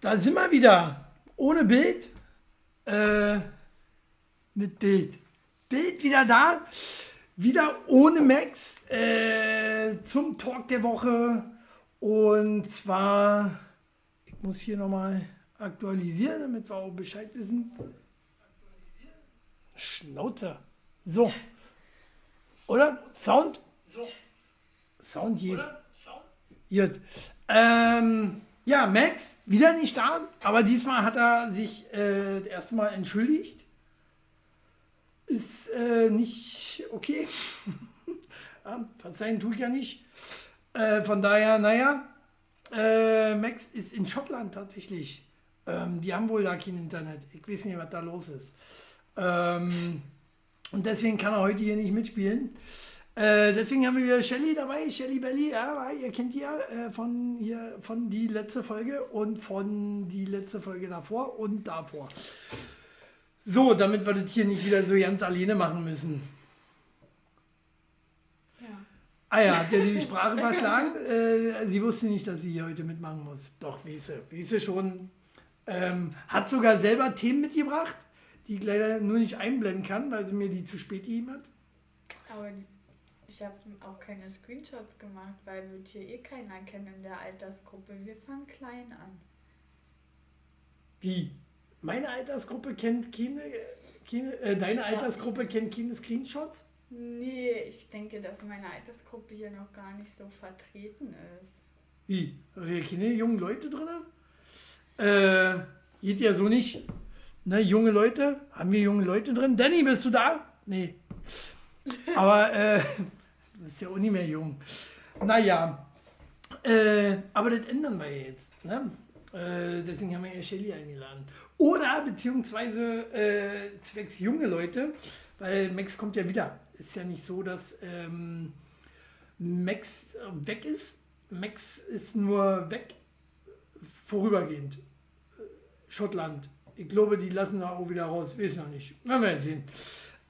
da sind wir wieder. Ohne Bild. Äh, mit Bild. Bild wieder da. Wieder ohne Max. Äh, zum Talk der Woche. Und zwar, ich muss hier nochmal aktualisieren, damit wir auch Bescheid wissen. Schnauze. So. Oder? Sound? So. Sound geht. Gut. Ähm, ja, Max, wieder nicht da, aber diesmal hat er sich äh, das erste Mal entschuldigt. Ist äh, nicht okay. ja, verzeihen tue ich ja nicht. Äh, von daher, naja, äh, Max ist in Schottland tatsächlich. Ähm, die haben wohl da kein Internet. Ich weiß nicht, was da los ist. Ähm, und deswegen kann er heute hier nicht mitspielen. Äh, deswegen haben wir Shelly dabei, Shelly Belly, ja, ihr kennt die ja äh, von hier von die letzte Folge und von die letzte Folge davor und davor. So, damit wir das hier nicht wieder so ganz alleine machen müssen. Ja. Ah ja, hat ja die Sprache verschlagen. Äh, sie wusste nicht, dass sie hier heute mitmachen muss. Doch, wie sie, wie sie schon. Ähm, hat sogar selber Themen mitgebracht, die ich leider nur nicht einblenden kann, weil sie mir die zu spät gegeben hat. Aber ich habe auch keine Screenshots gemacht, weil wird hier eh keiner kennen in der Altersgruppe. Wir fangen klein an. Wie? Meine Altersgruppe kennt keine, keine äh, deine Altersgruppe kennt keine Screenshots? Nee, ich denke, dass meine Altersgruppe hier noch gar nicht so vertreten ist. Wie? Haben wir keine jungen Leute drin? Äh, geht ja so nicht. Ne, junge Leute? Haben wir junge Leute drin? Danny, bist du da? Nee. Aber äh, Du bist ja auch nicht mehr jung. Naja, äh, aber das ändern wir jetzt. Ne? Äh, deswegen haben wir ja Shelly eingeladen. Oder beziehungsweise äh, zwecks junge Leute, weil Max kommt ja wieder. Ist ja nicht so, dass ähm, Max weg ist. Max ist nur weg, vorübergehend. Schottland. Ich glaube, die lassen da auch wieder raus. Weiß noch nicht. Wir sehen.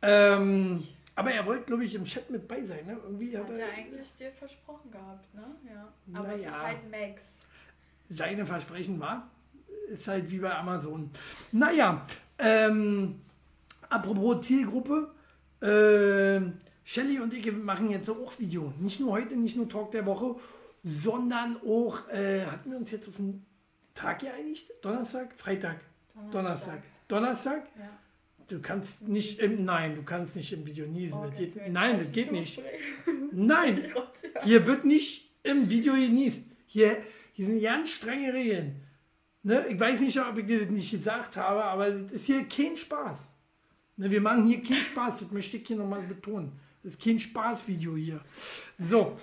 Ähm, aber er wollte, glaube ich, im Chat mit bei sein. Ne? Irgendwie hat, hat er, er eigentlich dir versprochen gehabt, ne? Ja. Aber naja, es ist halt Max. Seine Versprechen war, ist halt wie bei Amazon. Naja, ähm, apropos Zielgruppe, äh, Shelly und ich machen jetzt auch Video. Nicht nur heute, nicht nur Talk der Woche, sondern auch, äh, hatten wir uns jetzt auf den Tag geeinigt? Donnerstag? Freitag? Donnerstag. Donnerstag. Donnerstag? Ja. Du kannst nicht im, nein, du kannst nicht im Video niesen. Oh, das geht, nein, das geht nicht. Nein, hier wird nicht im Video genießt. Hier, hier sind ganz strenge Regeln. Ne? Ich weiß nicht, ob ich dir das nicht gesagt habe, aber das ist hier kein Spaß. Ne? Wir machen hier keinen Spaß, das möchte ich hier nochmal betonen. Das ist kein Spaßvideo hier. So,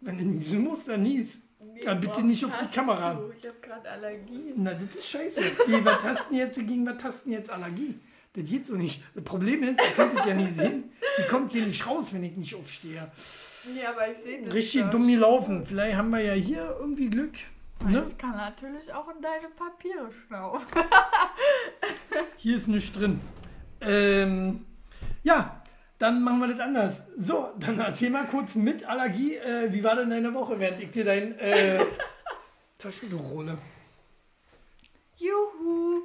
wenn du niesen musst, dann nies. Nee, ja, bitte nicht auf die Kamera. Ich habe gerade Allergie. Na, das ist scheiße. Was hast du jetzt gegen was hast du jetzt Allergie? Das geht so nicht. Das Problem ist, ihr könnt es ja nicht sehen, die kommt hier nicht raus, wenn ich nicht aufstehe. Ja, aber ich sehe das. Richtig dumm gelaufen. Vielleicht haben wir ja hier irgendwie Glück. Ne? Ich kann natürlich auch in deine Papiere schnaufen. hier ist nichts drin. Ähm, ja, dann machen wir das anders. So, dann erzähl mal kurz mit Allergie, äh, wie war denn deine Woche, während ich dir dein äh, Taschentuch hole? Juhu!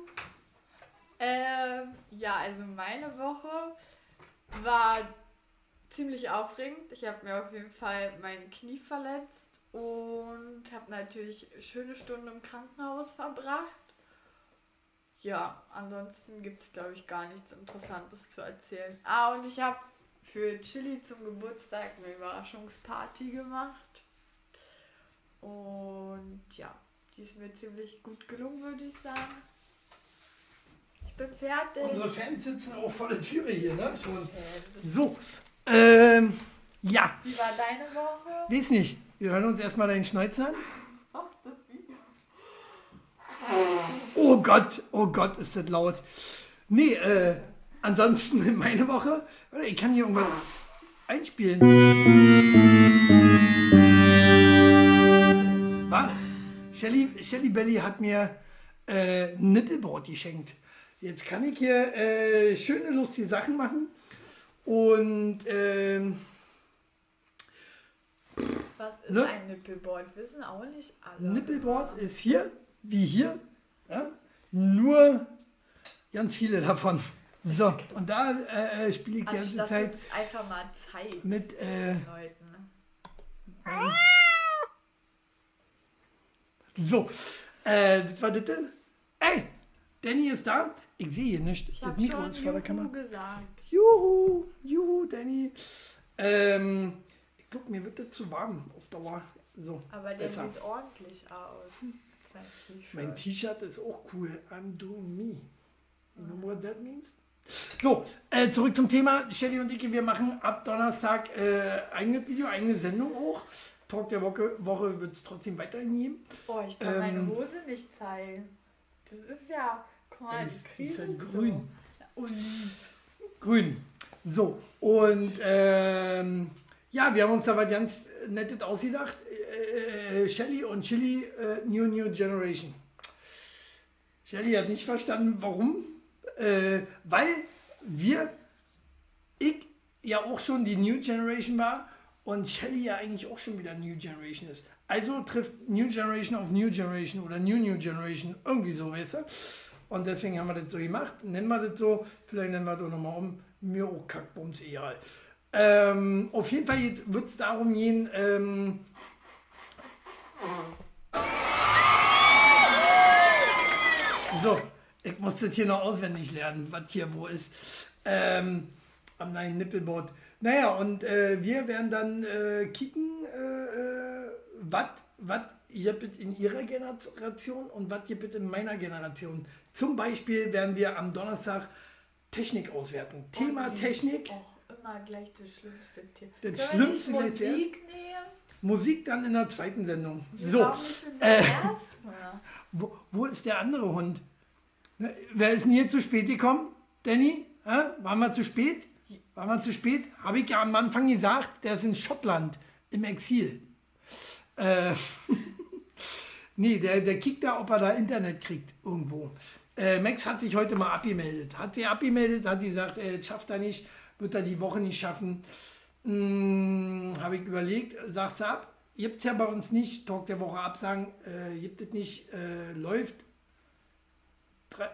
Ähm, ja, also meine Woche war ziemlich aufregend. Ich habe mir auf jeden Fall mein Knie verletzt und habe natürlich schöne Stunden im Krankenhaus verbracht. Ja, ansonsten gibt es, glaube ich, gar nichts Interessantes zu erzählen. Ah, und ich habe für Chili zum Geburtstag eine Überraschungsparty gemacht. Und ja, die ist mir ziemlich gut gelungen, würde ich sagen. Ich bin fertig. Unsere Fans sitzen auch vor der Türe hier, ne? Schon. So. Ähm, ja. Wie war deine Woche? Weiß nicht. Wir hören uns erstmal deinen Schneuzer an. Oh, Gott, oh Gott, ist das laut. Nee, äh, ansonsten meine Woche. Ich kann hier irgendwas einspielen. Was? Shelly, Shelly Belly hat mir äh, Nippelboard geschenkt. Jetzt kann ich hier äh, schöne, lustige Sachen machen. Und ähm, was ist ne? ein Nippelboard? Wissen auch nicht alle. Nippelboard ist hier, wie hier. nur ganz viele davon. So, und da äh, äh spiele ich die ganze Zeit einfach mal Zeit mit äh, Leuten. So, äh, das war das. Ey, Danny ist da. Ich sehe hier nicht. Ich das Mikro ist vor der Kamera. gesagt. Juhu, juhu, Danny. Ähm, ich glaube, mir wird das zu warm auf Dauer. So, Aber der besser. sieht ordentlich aus. Mein T-Shirt ist auch cool. I'm doing me. You know what that means? So, äh, zurück zum Thema. Shelly und ich, wir machen ab Donnerstag äh, eigenes Video, eigene Sendung hoch. Talk der Woche, Woche wird es trotzdem weiterhin geben. Boah, ich kann ähm, meine Hose nicht zeigen. Das ist ja, guck mal, ist, das ist halt grün. So. Grün. So, und ähm, ja, wir haben uns da was ganz Nettes ausgedacht. Äh, äh, Shelly und Chili, äh, New New Generation. Shelly hat nicht verstanden, warum. Äh, weil wir, ich ja auch schon die New Generation war und Shelly ja eigentlich auch schon wieder New Generation ist. Also trifft New Generation auf New Generation oder New New Generation irgendwie so, weißt du? Und deswegen haben wir das so gemacht. Nennen wir das so, vielleicht nennen wir das auch nochmal um. Mir auch Kackbums egal. Ähm, auf jeden Fall wird es darum gehen, ähm, so, ich muss das hier noch auswendig lernen, was hier wo ist. Ähm, am neuen Nippelboard. Naja, und äh, wir werden dann äh, kicken, äh, äh was bitte in ihrer Generation und was bitte in meiner Generation. Zum Beispiel werden wir am Donnerstag Technik auswerten. Oh, Thema nee, Technik. Auch immer gleich das Schlimmste. Das Können Schlimmste Musik nehmen? Musik dann in der zweiten Sendung. So. Äh, wo, wo ist der andere Hund? Ne, wer ist denn hier zu spät gekommen? Danny? Hä? Waren wir zu spät? Waren wir zu spät? Habe ich ja am Anfang gesagt, der ist in Schottland im Exil. Äh, nee, der, der kickt da, ob er da Internet kriegt irgendwo. Äh, Max hat sich heute mal abgemeldet. Hat sich abgemeldet, hat gesagt, er schafft er nicht, wird er die Woche nicht schaffen. Hm, Habe ich überlegt, sagst du ab. Gibt es ja bei uns nicht, Talk der Woche absagen, äh, gibt es nicht, äh, läuft. Drei,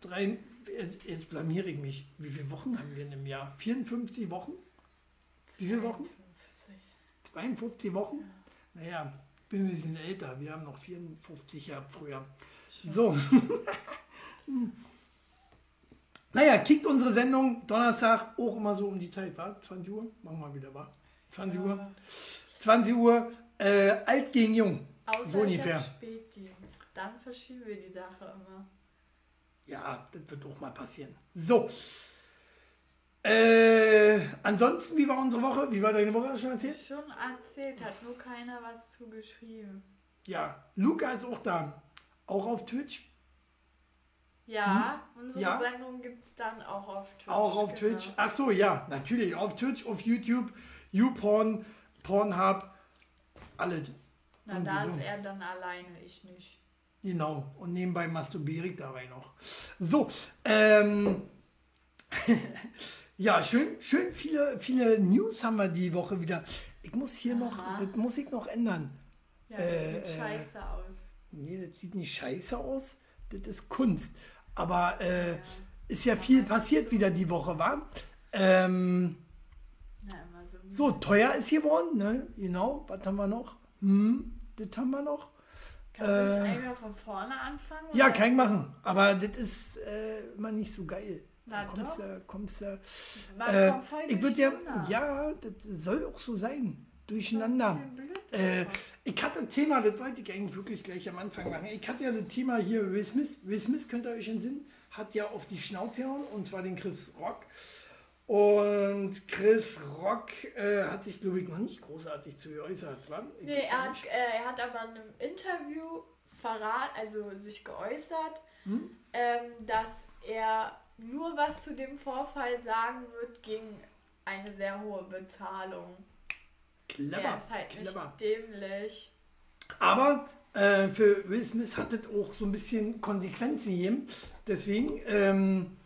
drei, jetzt, jetzt blamiere ich mich. Wie viele Wochen haben wir in einem Jahr? 54 Wochen? Wie viele Wochen? 52 Wochen? Ja. Naja, ich bin ein bisschen älter. Wir haben noch 54 Jahre früher. So. naja, kickt unsere Sendung Donnerstag auch immer so um die Zeit, war? 20 Uhr? Machen wir wieder, war? 20 ja. Uhr? 20 Uhr, äh, alt gegen jung. Außer so ungefähr. Spätdienst. Dann verschieben wir die Sache immer. Ja, das wird auch mal passieren. So. Äh, ansonsten, wie war unsere Woche? Wie war deine Woche schon erzählt? Schon erzählt, hat nur keiner was zugeschrieben. Ja, Luca ist auch da. Auch auf Twitch. Ja, hm? unsere ja. Sendung gibt es dann auch auf Twitch. Auch auf genau. Twitch. Ach so, ja, natürlich. Auf Twitch, auf YouTube, YouPorn, Pornhub, alles. Na, da so. ist er dann alleine, ich nicht. Genau, und nebenbei masturbiere ich dabei noch. So, ähm, ja, schön, schön viele, viele News haben wir die Woche wieder. Ich muss hier Aha. noch, das muss ich noch ändern. Ja, das äh, sieht scheiße aus. Nee, das sieht nicht scheiße aus, das ist Kunst. Aber äh, ja. ist ja viel passiert wieder die Woche, war. Ähm, so, teuer ist geworden, ne? Genau, was haben wir noch? Hm, das haben wir noch. Kannst äh, du nicht einmal von vorne anfangen? Ja, kann ich machen. Aber das ist äh, immer nicht so geil. Na kommst du, kommst du. Äh, ich würde ja, ja, das soll auch so sein. Durcheinander. Äh, ich hatte ein Thema, das wollte ich eigentlich wirklich gleich am Anfang machen. Ich hatte ja das Thema hier, Will Smith. Will Smith, könnt ihr euch entsinnen, hat ja auf die Schnauze gehauen, und zwar den Chris Rock. Und Chris Rock äh, hat sich, glaube ich, noch nicht großartig zu geäußert. Nee, er hat, äh, er hat aber in einem Interview verrat, also sich geäußert, hm? ähm, dass er nur was zu dem Vorfall sagen wird gegen eine sehr hohe Bezahlung. Clever. Er ist halt clever. dämlich. Aber äh, für Will Smith hat das auch so ein bisschen Konsequenzen gegeben. Deswegen, ähm,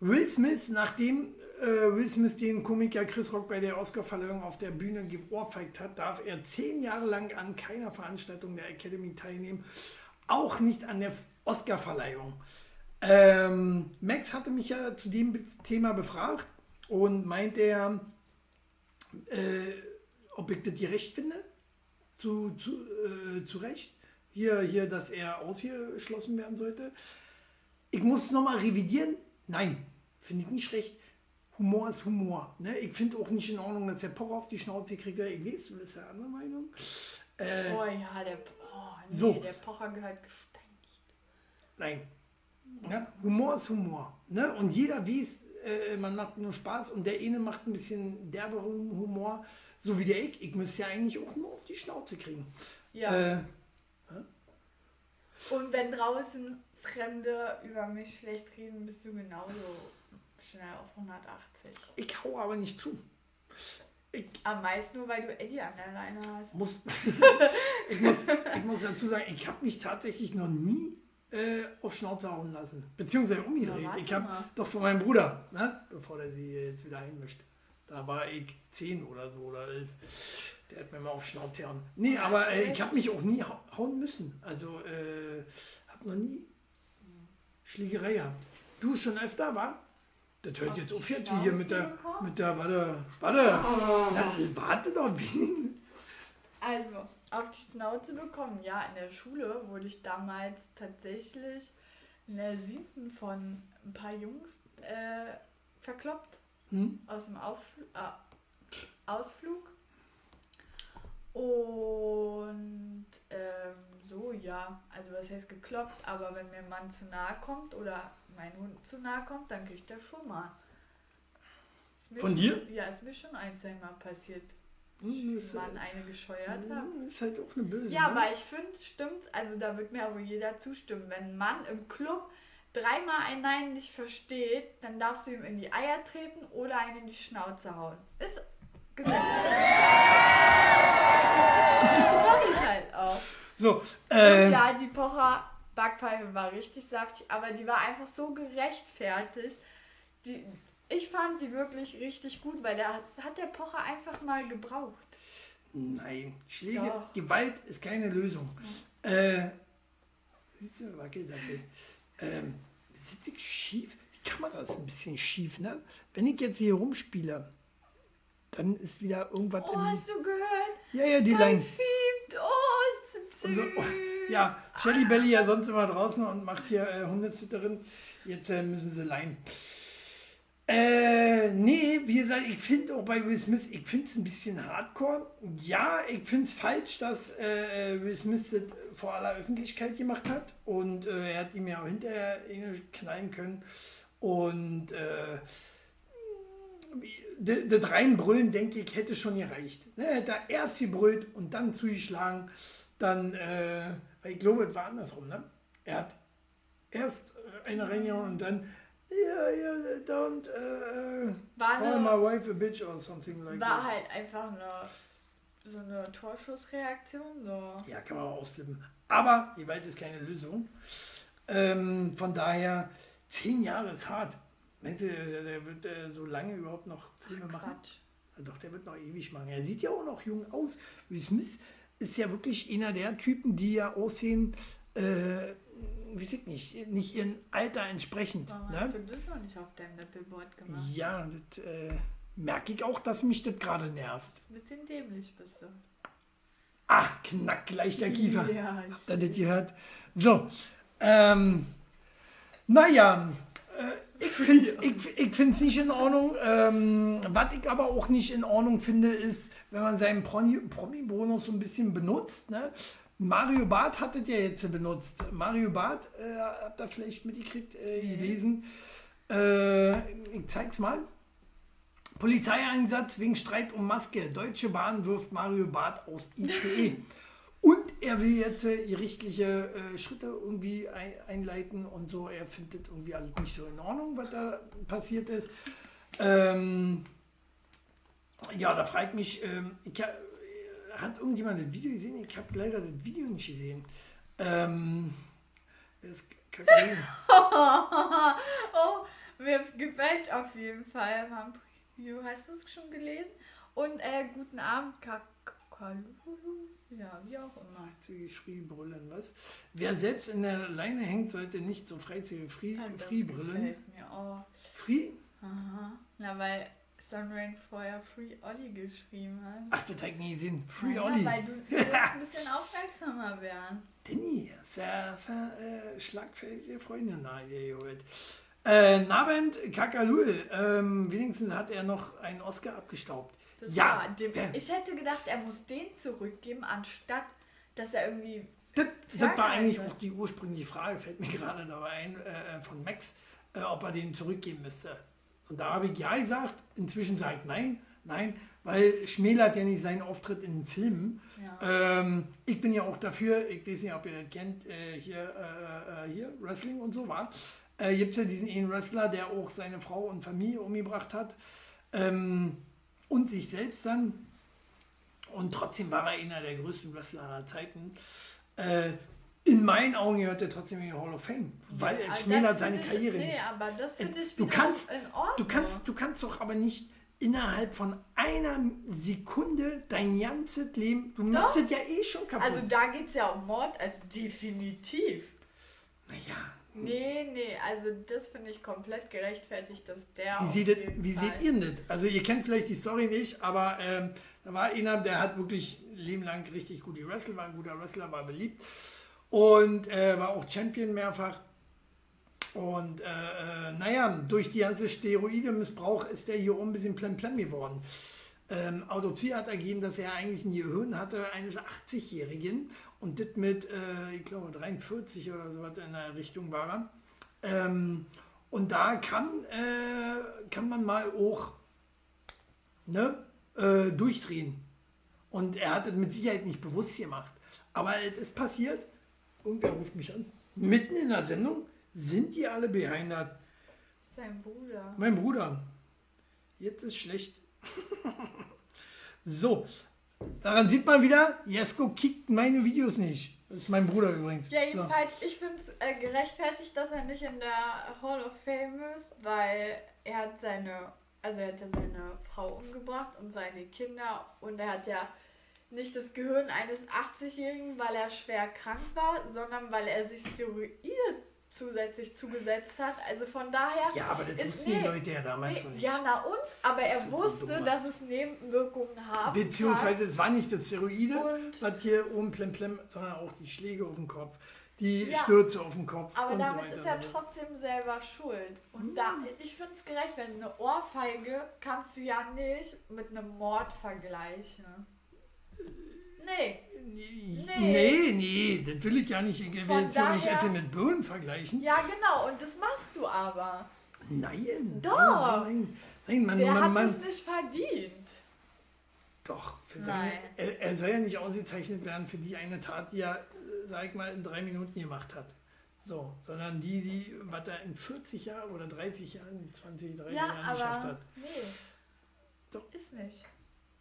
Will Smith, nachdem äh, Will Smith den Komiker Chris Rock bei der Oscarverleihung auf der Bühne geohrfeigt hat, darf er zehn Jahre lang an keiner Veranstaltung der Academy teilnehmen, auch nicht an der Oscar-Verleihung. Ähm, Max hatte mich ja zu dem Thema befragt und meinte er, äh, ob ich das gerecht finde, zu, zu, äh, zu Recht, hier, hier, dass er ausgeschlossen werden sollte. Ich muss es nochmal revidieren. Nein, finde ich nicht recht. Humor ist Humor. Ne? Ich finde auch nicht in Ordnung, dass der Pocher auf die Schnauze kriegt. Ich weiß, du bist ja anderer Meinung. Äh, Oh ja, der, oh, nee, So. der Pocher gehört gesteinigt. Nein. Ja, Humor ist Humor. Ne? Und jeder weiß, äh, man macht nur Spaß und der eine macht ein bisschen derberen Humor, so wie der ich. Ich müsste ja eigentlich auch nur auf die Schnauze kriegen. Ja. Äh, Und wenn draußen Fremde über mich schlecht reden, bist du genauso schnell auf 180. ich hau aber nicht zu. Am meisten nur, weil du Eddie an der Leine hast. Muss, ich, muss, ich muss dazu sagen, ich habe mich tatsächlich noch nie äh, auf Schnauze hauen lassen. Beziehungsweise umgedreht. Ich habe doch von meinem Bruder, ne? bevor der sie jetzt wieder einmischt. Da war ich 10 oder so oder 11. Der hat mir mal auf Schnauze gehauen. Nee, aber äh, ich habe mich auch nie hau- hauen müssen. Also, äh, habe noch nie Schlägerei gehabt. Du schon öfter, war? Das hört jetzt auf jetzt hier mit der, mit der, warte, warte, Na, warte doch, wie? Also, auf die Schnauze bekommen. Ja, in der Schule wurde ich damals tatsächlich in der siebten von ein paar Jungs äh, verkloppt Hm? aus dem Auffl äh, Ausflug. Und ähm, so, ja, also was heißt gekloppt, aber wenn mir ein Mann zu nahe kommt oder mein Hund zu nahe kommt, dann kriegt er schon mal. Von schon, dir? Ja, ist mir schon ein, zwei Mal passiert. Hm, ist, Mann eine gescheuert hat. hm, ist halt auch eine böse. Ja, ne? aber ich finde, stimmt, also da wird mir aber jeder zustimmen. Wenn ein Mann im Club dreimal ein Nein nicht versteht, dann darfst du ihm in die Eier treten oder einen in die Schnauze hauen. Ist Gesetz. Das mache ich halt auch. So, Und äh, ja, die Pocher Backpfeife war richtig saftig, aber die war einfach so gerechtfertigt. Die, ich fand die wirklich richtig gut, weil der hat, der Pocher einfach mal gebraucht. nein, Schläge, Doch. Gewalt ist keine Lösung. Äh, siehst du, wackel, wackel. Ähm, sitze ich schief? Die Kamera ist ein bisschen schief, ne? Wenn ich jetzt hier rumspiele, dann ist wieder irgendwas Oh, im... hast du gehört? Ja, ja, die Line. fiebt. Oh, ist so oh, ja, Shelly Belly ja sonst immer draußen und macht hier äh, Hundesitterin. Jetzt äh, müssen sie leihen. Äh, nee, wie gesagt, ich finde auch bei Will Smith, ich finde es ein bisschen hardcore. Ja, ich finde es falsch, dass äh, äh, Will Smith das vor aller Öffentlichkeit gemacht hat. Und äh, er hat ihm ja auch hinterher knallen können. Und äh, das Reinbrüllen, denke ich, hätte schon gereicht. Ne, hätte er erst gebrüllt und dann zugeschlagen. Dann, äh, weil ich glaube, es war andersrum, ne? Er hat erst äh, eine reingehauen und dann, ja, ja, don't äh, War, call eine, my wife a bitch or something like war that. halt einfach eine, so eine Torschussreaktion. So. Ja, kann man auch ausflippen. Aber Gewalt ist keine Lösung. Ähm, von daher, zehn Jahre ist hart. Meinst du, der, wird äh, so lange überhaupt noch Filme machen? Quatsch. Ja, Doch, der wird noch ewig machen. Er sieht ja auch noch jung aus. Will Smith ist ja wirklich einer der Typen, die ja aussehen, äh, weiß ich nicht, nicht ihrem Alter entsprechend. Warum Ne? hast du das noch nicht auf deinem Nippelboard gemacht? Ja, das äh, merke ich auch, dass mich das gerade nervt. Das ist ein bisschen dämlich bist du. Ah, knack gleich der Kiefer. Ja, Habt ihr das gehört? So, ähm, naja, äh, ich finde es ich, ich find's nicht in Ordnung. Ähm, was ich aber auch nicht in Ordnung finde, ist, wenn man seinen Promi- Promi-Bonus so ein bisschen benutzt. Ne? Mario Barth hat das ja jetzt benutzt. Mario Barth, äh, habt ihr vielleicht mitgekriegt, äh, gelesen. Äh, ich zeig's mal. Polizeieinsatz wegen Streit um Maske. Deutsche Bahn wirft Mario Barth aus ICE. Und er will jetzt äh, gerichtliche äh, Schritte irgendwie ein, einleiten und so. Er findet irgendwie alles nicht so in Ordnung, was da passiert ist. Ähm, ja, da fragt mich, ähm, ich, hat irgendjemand das Video gesehen? Ich habe leider das Video nicht gesehen. Ähm, das oh, mir gefällt auf jeden Fall. Preview. Hast du es schon gelesen? Und äh, guten Abend, Ka Kakalulu. Ja, wie auch immer. Freizügig free brüllen, was? Wer selbst in der Leine hängt, sollte nicht so freizügig free, Ja, das free brüllen. gefällt mir auch. Free? Aha. Na, weil Sunrain vorher Free Olli geschrieben hat. Ach, das hat nie gesehen. Free ja, Olli. Weil du, du musst ein bisschen aufmerksamer werden. Denny, sehr, sehr äh, schlagfertige Freundin da geholt. Äh, Nabend Kakalul, ähm, wenigstens hat er noch einen Oscar abgestaubt. Das Ja, dem, ich hätte gedacht, er muss den zurückgeben, anstatt dass er irgendwie. Das, das war eigentlich auch die ursprüngliche Frage, fällt mir gerade dabei ein, äh, von Max, äh, ob er den zurückgeben müsste. Und da habe ich ja gesagt, inzwischen sage ich nein, nein, weil schmälert ja nicht seinen Auftritt in den Filmen. Ja. Ähm, ich bin ja auch dafür, ich weiß nicht, ob ihr das kennt, äh, hier, äh, äh, hier, Wrestling und so war. Äh, Gibt es ja diesen einen Wrestler, der auch seine Frau und Familie umgebracht hat ähm, und sich selbst dann. Und trotzdem war er einer der größten Wrestler aller Zeiten. In meinen Augen gehört er trotzdem in die Hall of Fame, weil Aber er schmälert seine ich, Karriere nee, nicht. aber das finde ich Du kannst- in Ordnung. Du kannst, du kannst doch aber nicht innerhalb von einer Sekunde dein ganzes Leben, du machst Doch. es ja eh schon kaputt. Also da geht es ja um Mord, also definitiv. naja, Nee, nee, also das finde ich komplett gerechtfertigt, dass der. Wie, seht, wie seht ihr das? Also ihr kennt vielleicht die Story nicht, aber ähm, da war einer, der hat wirklich ein Leben lang richtig gut gewrestelt, war ein guter Wrestler, war beliebt und äh, war auch Champion mehrfach. Und äh, äh, naja, durch die ganze Steroide-Missbrauch ist der hier ein bisschen plemplem geworden. Ähm, Autopsie hat ergeben, dass er eigentlich ein Gehirn hatte eines 80-Jährigen und das mit, äh, ich glaube, 43 oder so was in der Richtung war er. Ähm, und da kann, äh, kann man mal auch ne, äh, durchdrehen. Und er hat es mit Sicherheit nicht bewusst gemacht. Aber es ist passiert. Irgendwer ruft mich an. Mitten in der Sendung sind die alle behindert. Das ist sein Bruder. Mein Bruder. Jetzt ist schlecht. so. Daran sieht man wieder, Jesko kickt meine Videos nicht. Das ist mein Bruder übrigens. Ja, So. jedenfalls, ich finde es äh, gerechtfertigt, dass er nicht in der Hall of Fame ist, weil er hat seine, also er hat ja seine Frau umgebracht und seine Kinder und er hat ja nicht das Gehirn eines 80-Jährigen, weil er schwer krank war, sondern weil er sich Steroide zusätzlich zugesetzt hat. Also von daher. Ja, aber das wussten die nee, Leute ja damals Nee, noch nicht. ja, na und? Aber er sind so wusste, dumme. dass es Nebenwirkungen haben Beziehungsweise es war nicht das Steroide, Und- was hier oben plemplem, sondern auch die Schläge auf den Kopf, die Ja. Stürze auf den Kopf Aber und so damit weiter. ist er so. trotzdem selber schuld. Und da, ich finde es gerecht, wenn eine Ohrfeige kannst du ja nicht mit einem Mord vergleichen. Nee. Nee, Nee. nee, das will ich ja nicht. Ich will Von jetzt ja nicht daher- etwa mit Böen vergleichen. Ja, genau. Und das machst du aber. Nein. Doch. Nein, nein, nein man, Der man, hat man, es nicht verdient. Doch, für seine, Nein. er, er soll ja nicht ausgezeichnet werden für die eine Tat, die er, äh, sag ich mal, in drei Minuten gemacht hat. So, sondern die, die, was er in 40 Jahren oder 30 Jahren, 20, 30 Ja, Jahren geschafft aber hat. nee. Doch. Ist nicht.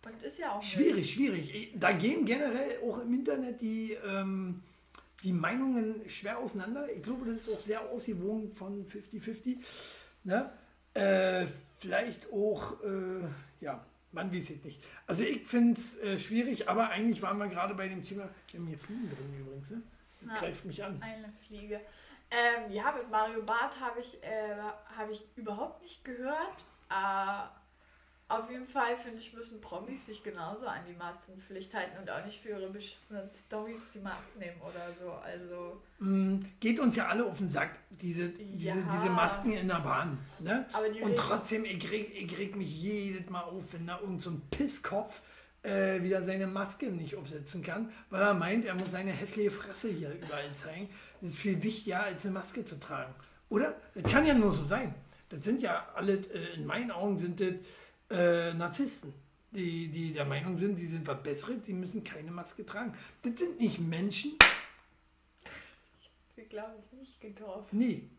Und ist ja auch Schwierig, schwierig. Da gehen generell auch im Internet die, ähm, die Meinungen schwer auseinander. Ich glaube, das ist auch sehr ausgewogen von 50-50. Ne? Äh, vielleicht auch, äh, ja, man weiß es nicht. Also ich finde es äh, schwierig, aber eigentlich waren wir gerade bei dem Thema, wir haben hier Fliegen drin übrigens, ne? Das Ja. greift mich an. Eine Fliege. Ähm, ja, mit Mario Barth habe ich, äh, hab ich überhaupt nicht gehört. Äh, auf jeden Fall finde ich, müssen Promis sich genauso an die Maskenpflicht halten und auch nicht für ihre beschissenen Stories die mal abnehmen oder so. Also, Mm, Geht uns ja alle auf den Sack, diese, diese, Ja. diese Masken in der Bahn. Ne? Und trotzdem, ich reg, ich reg mich jedes Mal auf, wenn da irgend so ein Pisskopf äh, wieder seine Maske nicht aufsetzen kann, weil er meint, er muss seine hässliche Fresse hier überall zeigen. Das ist viel wichtiger, als eine Maske zu tragen. Oder? Das kann ja nur so sein. Das sind ja alle, äh, in meinen Augen sind das äh, Narzissten, die, die der Meinung sind, sie sind was Besseres, sie müssen keine Maske tragen. Das sind nicht Menschen, sie glaube ich nicht getroffen. Nee,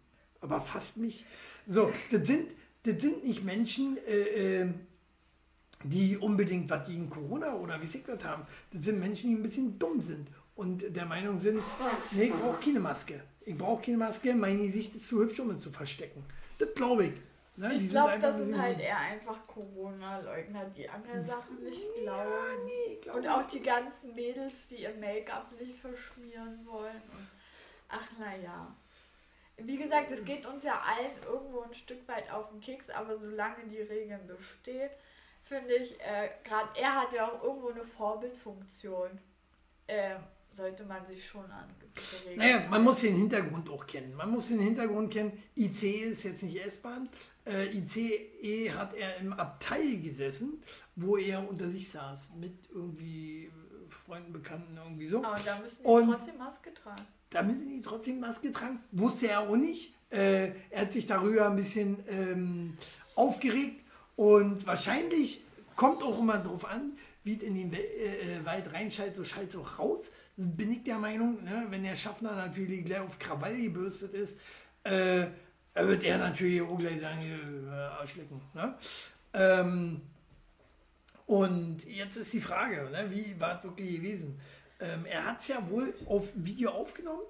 aber fast nicht. So, das sind, das sind nicht Menschen, äh, äh, die unbedingt was gegen Corona oder wie sie was haben. Das sind Menschen, die ein bisschen dumm sind und der Meinung sind, nee, ich brauche keine Maske. Ich brauche keine Maske, mein Gesicht ist zu hübsch, um es zu verstecken. Das glaube ich. Ne? Ich glaube, das sind halt eher einfach Corona-Leugner, die andere Sachen nicht glauben. Ja, nee, ich glaube Und auch die ganzen Mädels, die ihr Make-up nicht verschmieren wollen. Ach naja. Wie gesagt, es geht uns ja allen irgendwo ein Stück weit auf den Keks, aber solange die Regeln bestehen, finde ich, äh, gerade er hat ja auch irgendwo eine Vorbildfunktion. Äh, sollte man sich schon an. Naja, man muss den Hintergrund auch kennen. Man muss den Hintergrund kennen. IC ist jetzt nicht S-Bahn. Äh, ICE hat er im Abteil gesessen, wo er unter sich saß. Mit irgendwie Freunden, Bekannten, irgendwie so. Aber da müssen die Und- trotzdem Maske tragen. Da müssen die trotzdem Maske tragen. Wusste er auch nicht. Äh, er hat sich darüber ein bisschen ähm, aufgeregt. Und wahrscheinlich kommt auch immer drauf an, wie es in den We äh, äh, Wald reinschaltet, so schaltet es auch raus. Bin ich der Meinung, ne? wenn der Schaffner natürlich gleich auf Krawall gebürstet ist, äh, wird er natürlich auch gleich sagen, äh, Arschlecken. Ne? Ähm, und jetzt ist die Frage, ne? wie war es wirklich gewesen? Ähm, er hat es ja wohl auf Video aufgenommen.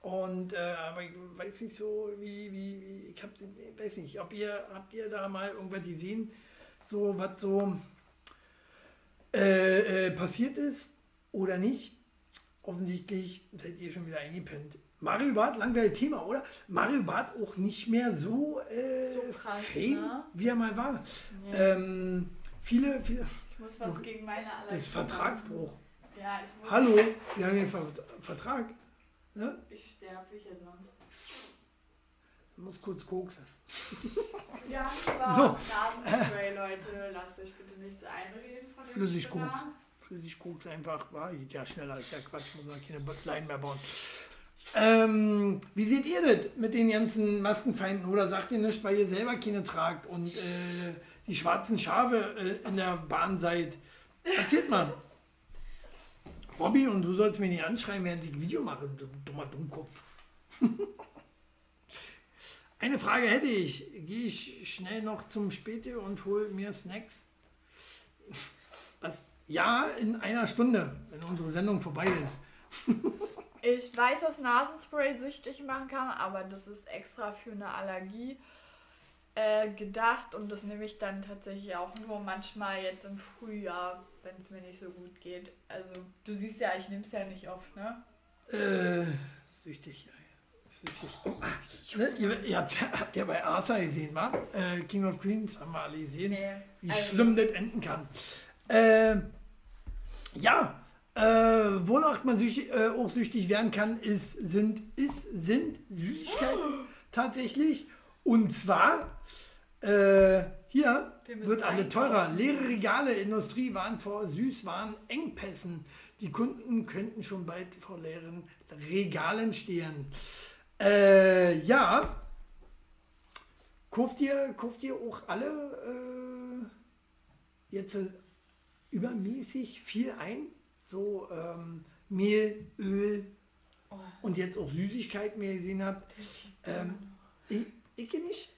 Und, äh, aber ich weiß nicht so, wie, wie, wie ich hab, weiß nicht, ob ihr, habt ihr da mal irgendwas gesehen, so was so äh, äh, passiert ist oder nicht? Offensichtlich seid ihr schon wieder eingepennt. Mario Bart, langweiliges Thema, oder? Mario Bart auch nicht mehr so, äh, So krass, fame, ne? wie er mal war. Nee. Ähm, viele, viele, ich muss was gegen meine Allergie das ist Vertragsbruch. Ja, ich muss. Hallo, wir haben einen Ver Vertrag. Ne? Ich sterbe hier sonst. Du musst kurz koksen. Ja, aber So. Nasenspray, Leute, lasst euch bitte nichts einreden von dem Flüssig Kram. Koks. Flüssig Koks einfach, war ja schneller als der Quatsch, muss man keine Leiden mehr bauen. Ähm, wie seht ihr das mit den ganzen Maskenfeinden? Oder sagt ihr nicht, weil ihr selber keine tragt und äh, die schwarzen Schafe äh, in der Bahn seid? Erzählt mal. Robby, und du sollst mich nicht anschreien, während ich ein Video mache, du dummer Dummkopf. Eine Frage hätte ich. Gehe ich schnell noch zum Späte und hole mir Snacks? Was? Ja, in einer Stunde, wenn unsere Sendung vorbei ist. Ich weiß, dass Nasenspray süchtig machen kann, aber das ist extra für eine Allergie äh, gedacht und das nehme ich dann tatsächlich auch nur manchmal jetzt im Frühjahr, wenn es mir nicht so gut geht. Also du siehst ja, ich nehme es ja nicht oft, ne? Äh, süchtig. ja, ja. Süchtig. Oh, ne, ihr, ihr habt, habt ja bei Arthur gesehen, wa? Äh, King of Queens haben wir alle gesehen. Nee. wie also- schlimm das enden kann. Äh, ja, äh, wonach man süchtig, äh, auch süchtig werden kann, ist, sind, ist, sind Süßigkeiten tatsächlich. Und zwar, äh, hier Wir wird alle teurer. Leere Regale, Industrie waren vor Süßwaren Engpässen. Die Kunden könnten schon bald vor leeren Regalen stehen. Äh, ja, kauft ihr, kauft ihr auch alle äh, jetzt äh, übermäßig viel ein? So ähm, Mehl, Öl Oh, und jetzt auch Süßigkeiten, wie ihr gesehen Typ. Ähm, ich, ich nicht.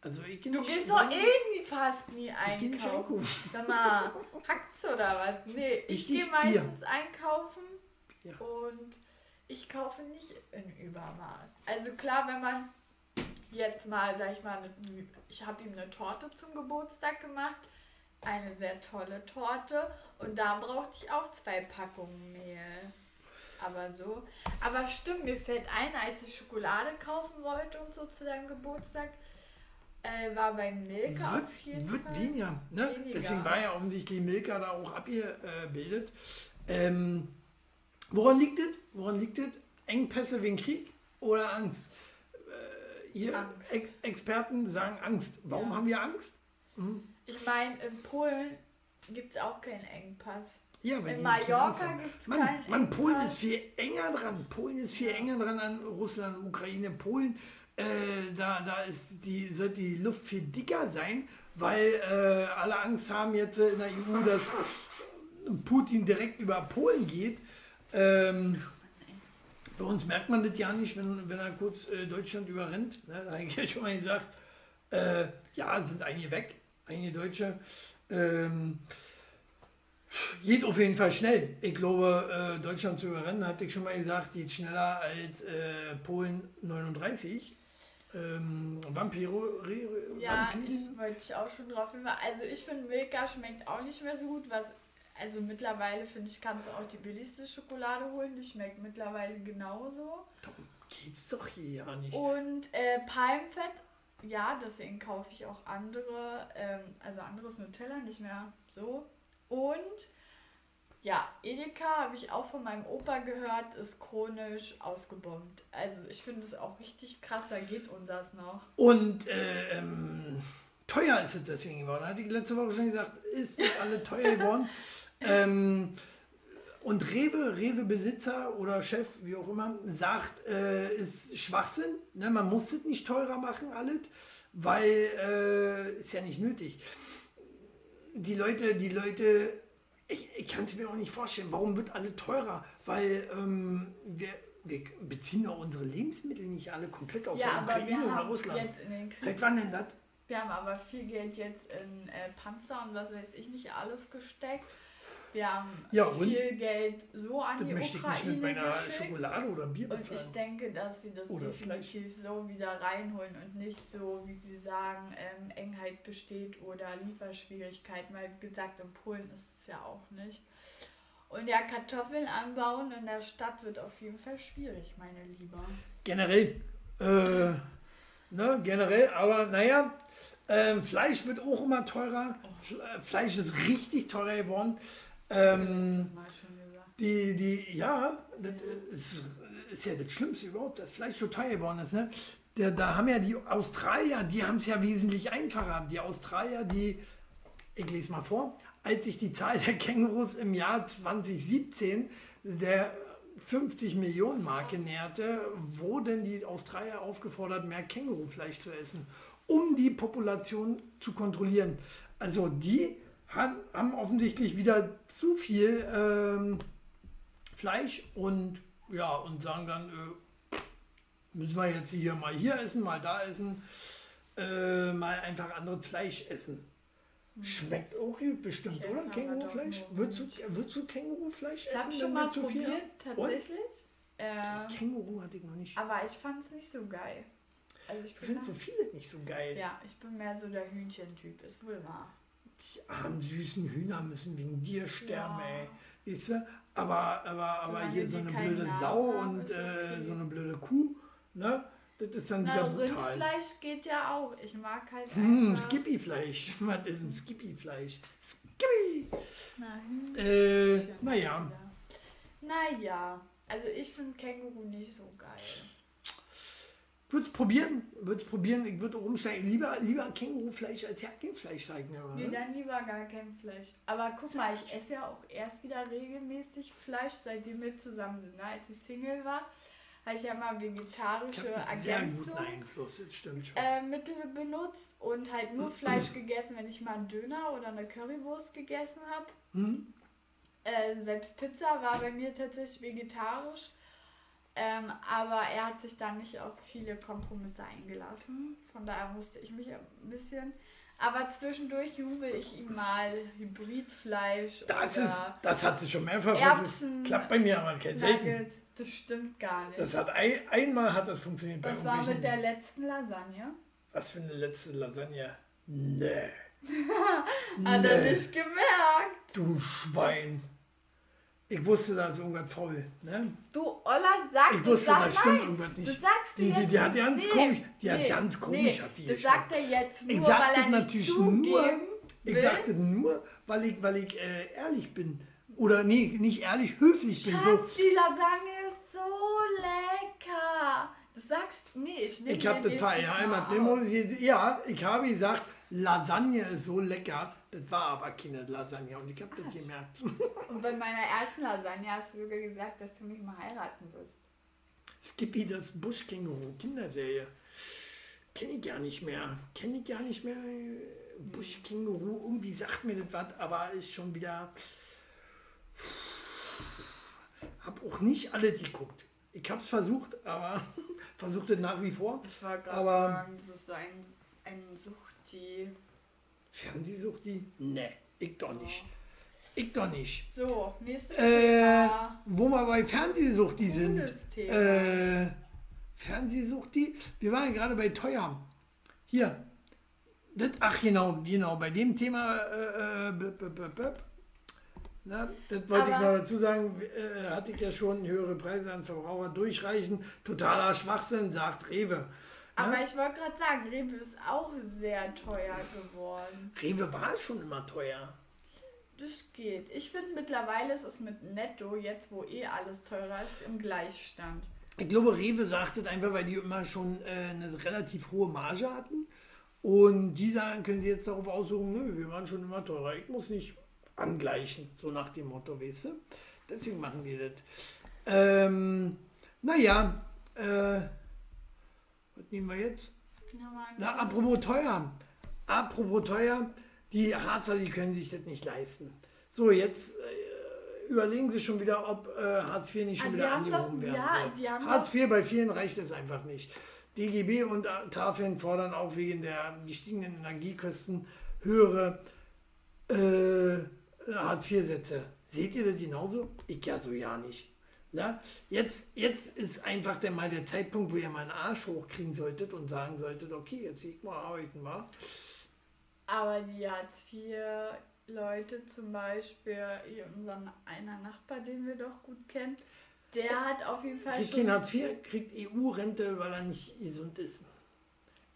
Also ich du nicht. gehst doch eh nie fast nie Ich geh nicht einkaufen. einkaufen. Sag mal, hackt's oder was? Nee, ich Richtig gehe meistens einkaufen Ja. und ich kaufe nicht in Übermaß. Also klar, wenn man jetzt mal, sag ich mal, ich habe ihm eine Torte zum Geburtstag gemacht, eine sehr tolle Torte und da brauchte ich auch zwei Packungen Mehl. Aber so. Aber stimmt, mir fällt ein, als ich Schokolade kaufen wollte und so zu deinem Geburtstag, äh, war beim Milka wird, auf jeden wird Fall. weniger, ne? weniger. Deswegen war ja offensichtlich Milka da auch abgebildet. Ähm, woran liegt es? Woran liegt es? Engpässe wegen Krieg oder Angst? Äh, hier Angst. Ex Experten sagen Angst. Warum Ja. haben wir Angst? Hm? Ich meine, in Polen gibt es auch keinen Engpass. Ja, weil In Mallorca gibt's Mann, keinen Mann, Polen Engpass. ist viel enger dran. Polen ist viel Ja. enger dran an Russland, Ukraine, Polen. Äh, da, da ist die, sollte die Luft viel dicker sein, weil äh, alle Angst haben jetzt in der EU, dass Putin direkt über Polen geht. Ähm, bei uns merkt man das ja nicht, wenn, wenn er kurz äh, Deutschland überrennt. Ne? Da habe ich ja schon mal gesagt, äh, ja, sind einige weg, einige Deutsche. Ähm, geht auf jeden Fall schnell. Ich glaube, äh, Deutschland zu überrennen, hatte ich schon mal gesagt, geht schneller als äh, Polen 39. Ähm, Vampiro. Re, ja, ich wollte ich auch schon drauf hin. Also ich finde Milka schmeckt auch nicht mehr so gut. Was, also mittlerweile finde ich, kannst du auch die billigste Schokolade holen. Die schmeckt mittlerweile genauso. Darum geht's doch hier ja nicht. Und äh, Palmfett, ja, deswegen kaufe ich auch andere, ähm, also anderes Nutella, nicht mehr so. Und ja, Edeka habe ich auch von meinem Opa gehört, ist chronisch ausgebombt. Also ich finde es auch richtig krass, da geht unseres noch. Und äh, ähm, teuer ist es deswegen geworden. Hatte ich letzte Woche schon gesagt, ist alle teuer geworden. ähm, und Rewe, Rewe-Besitzer oder Chef, wie auch immer, sagt, äh, ist Schwachsinn. Ne? Man muss es nicht teurer machen, alles, weil äh, ist ja nicht nötig. Die Leute, die Leute ich, ich kann es mir auch nicht vorstellen, warum wird alle teurer? Weil ähm, wir, wir beziehen doch unsere Lebensmittel nicht alle komplett aus ja, der Ukraine oder Russland. Seit wann denn das? Wir haben aber viel Geld jetzt in äh, Panzer und was weiß ich nicht alles gesteckt. Wir haben ja, viel Geld so an das die möchte Ukraine ich nicht mit meiner geschickt. Schokolade oder Bier bezahlen. Und ich denke, dass sie das oder definitiv Fleisch. so wieder reinholen und nicht so, wie sie sagen, ähm, Engheit besteht oder Lieferschwierigkeiten. Weil, wie gesagt, in Polen ist es ja auch nicht. Und ja, Kartoffeln anbauen in der Stadt wird auf jeden Fall schwierig, meine Lieber. Generell. Äh, ne, generell, aber naja, ähm, Fleisch wird auch immer teurer. Oh. Fleisch ist richtig teuer geworden. Ähm, die, die, ja, das ist, ist, ja das Schlimmste überhaupt, dass Fleisch so teuer geworden ist. Ne? Der, da haben ja die Australier, die haben es ja wesentlich einfacher. Die Australier, die, ich lese mal vor, als sich die Zahl der Kängurus im Jahr 2017 der 50 Millionen Marke näherte, wurden die Australier aufgefordert, mehr Kängurufleisch zu essen, um die Population zu kontrollieren. Also die haben offensichtlich wieder zu viel ähm, Fleisch und ja, und sagen dann, äh, müssen wir jetzt hier mal hier essen, mal da essen, äh, mal einfach anderes Fleisch essen. Hm. Schmeckt auch gut bestimmt, oder? Kängurufleisch? Würdest du, würdest du Kängurufleisch essen? Habe schon mal probiert, tatsächlich. Äh, Känguru hatte ich noch nicht. Aber ich fand es nicht so geil. Also ich, finde so viele nicht so geil. Ja, ich bin mehr so der Hühnchentyp, ist wohl wahr die armen süßen Hühner müssen wegen dir sterben, ja. ey. Weißt du? Aber, aber, aber hier so eine blöde Sau und äh, so eine blöde Kuh, ne? Das ist dann Na, wieder brutal. Rindfleisch geht ja auch. Ich mag halt hm, Skippy-Fleisch. Was ist ein Skippy-Fleisch? Skippy! Nein. Äh, naja. Naja. Also ich finde Känguru nicht so geil. Würde es probieren, würde probieren, ich würde umsteigen. Lieber, lieber Kängurufleisch als Hähnchenfleisch steigen. Nee, dann lieber gar kein Fleisch. Aber guck mal, ich esse ja auch erst wieder regelmäßig Fleisch, seitdem wir zusammen sind. Ne? Als ich Single war, habe ich ja mal vegetarische Ergänzung äh, Mittel benutzt und halt nur Fleisch gegessen, wenn ich mal einen Döner oder eine Currywurst gegessen habe. Mhm. Äh, selbst Pizza war bei mir tatsächlich vegetarisch. Ähm, aber er hat sich dann nicht auf viele Kompromisse eingelassen. Von daher musste ich mich ein bisschen. Aber zwischendurch jubel ich ihm mal Hybridfleisch. Das, ist, das hat sich schon mehrfach Erbsen, Klappt bei mir aber kein selten. Das stimmt gar nicht. Das hat ein, einmal hat das funktioniert bei Das war mit der letzten Lasagne. Was für eine letzte Lasagne? Nee. hat nee. er nicht gemerkt. Du Schwein. Ich wusste, da ist irgendwas faul. Ne? Du, Olla, sag Ich wusste, da stimmt nein. irgendwas nicht. Das sagst du die, die, die hat ganz nee, komisch, die nee, hat ganz komisch, nee, hat die Das sagt er jetzt nur, ich weil sagte er natürlich nicht nur, will. Ich sagte nur, weil ich, weil ich äh, ehrlich bin. Oder nee, nicht ehrlich, höflich bin. Schatz, die Lasagne ist so lecker. Das sagst du nee, ich Ich habe das verheiratet. Ja, ich habe gesagt, Lasagne ist so lecker. Das war aber keine Lasagne und ich habe das gemerkt. Und bei meiner ersten Lasagne hast du sogar gesagt, dass du mich mal heiraten wirst. Skippy, das Buschkänguru, Kinderserie. Kenne ich gar nicht mehr. Kenne ich gar nicht mehr. Buschkänguru, irgendwie sagt mir das was, aber ist schon wieder. Hab auch nicht alle geguckt. Ich habe es versucht, aber versuchte nach wie vor. Ich war gerade sagen, du bist ein, ein Suchti. Fernsehsuchti? Nee, ich doch nicht. Ich doch nicht. So, nächstes äh, Thema. Wo wir bei Fernsehsuchti sind. Thema. Äh, Fernsehsuchti. Wir waren ja gerade bei teuer. hier. Das, ach genau, genau, bei dem Thema, äh, äh, b, b, b, na, das wollte Aber ich noch dazu sagen, äh, hatte ich ja schon höhere Preise an Verbraucher durchreichen. Totaler Schwachsinn, sagt Rewe. Aber ja? ich wollte gerade sagen, Rewe ist auch sehr teuer geworden. Rewe war schon immer teuer. Das geht. Ich finde mittlerweile ist es mit Netto, jetzt wo eh alles teurer ist, im Gleichstand. Ich glaube, Rewe sagt es einfach, weil die immer schon äh, eine relativ hohe Marge hatten. Und die sagen, können sie jetzt darauf aussuchen, nö, wir waren schon immer teurer. Ich muss nicht angleichen, so nach dem Motto, weißt du? Deswegen machen die das. Ähm, naja, äh, nehmen wir jetzt? Na, apropos teuer. Apropos teuer, die Harzer, die können sich das nicht leisten. So, jetzt äh, überlegen sie schon wieder, ob äh, Hartz IV nicht schon ah, wieder angehoben werden ja, Hartz IV bei vielen reicht es einfach nicht. DGB und Tafeln fordern auch wegen der gestiegenen Energiekosten höhere äh, Hartz-IV-Sätze. Seht ihr das genauso? Ich ja so ja nicht. Na, jetzt, jetzt ist einfach der, mal der Zeitpunkt, wo ihr mal einen Arsch hochkriegen solltet und sagen solltet, okay, jetzt ich mal arbeiten, war. Aber die Hartz-IV-Leute zum Beispiel, hier unseren einer Nachbar, den wir doch gut kennen, der hat auf jeden Fall kriegt schon... Hartz IV, kriegt EU-Rente, weil er nicht gesund ist.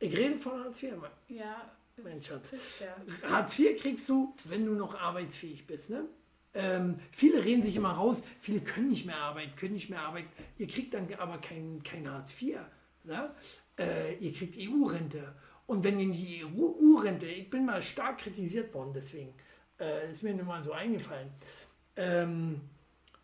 Ich rede von Hartz IV. Ja, mein Schatz. Ja. Hartz IV kriegst du, wenn du noch arbeitsfähig bist. Ne? Ähm, viele reden sich immer raus, viele können nicht mehr arbeiten, können nicht mehr arbeiten. Ihr kriegt dann aber kein, kein Hartz IV. Ne? Äh, ihr kriegt EU-Rente. Und wenn ihr die EU-Rente, ich bin mal stark kritisiert worden, deswegen äh, ist mir nur mal so eingefallen. Ähm,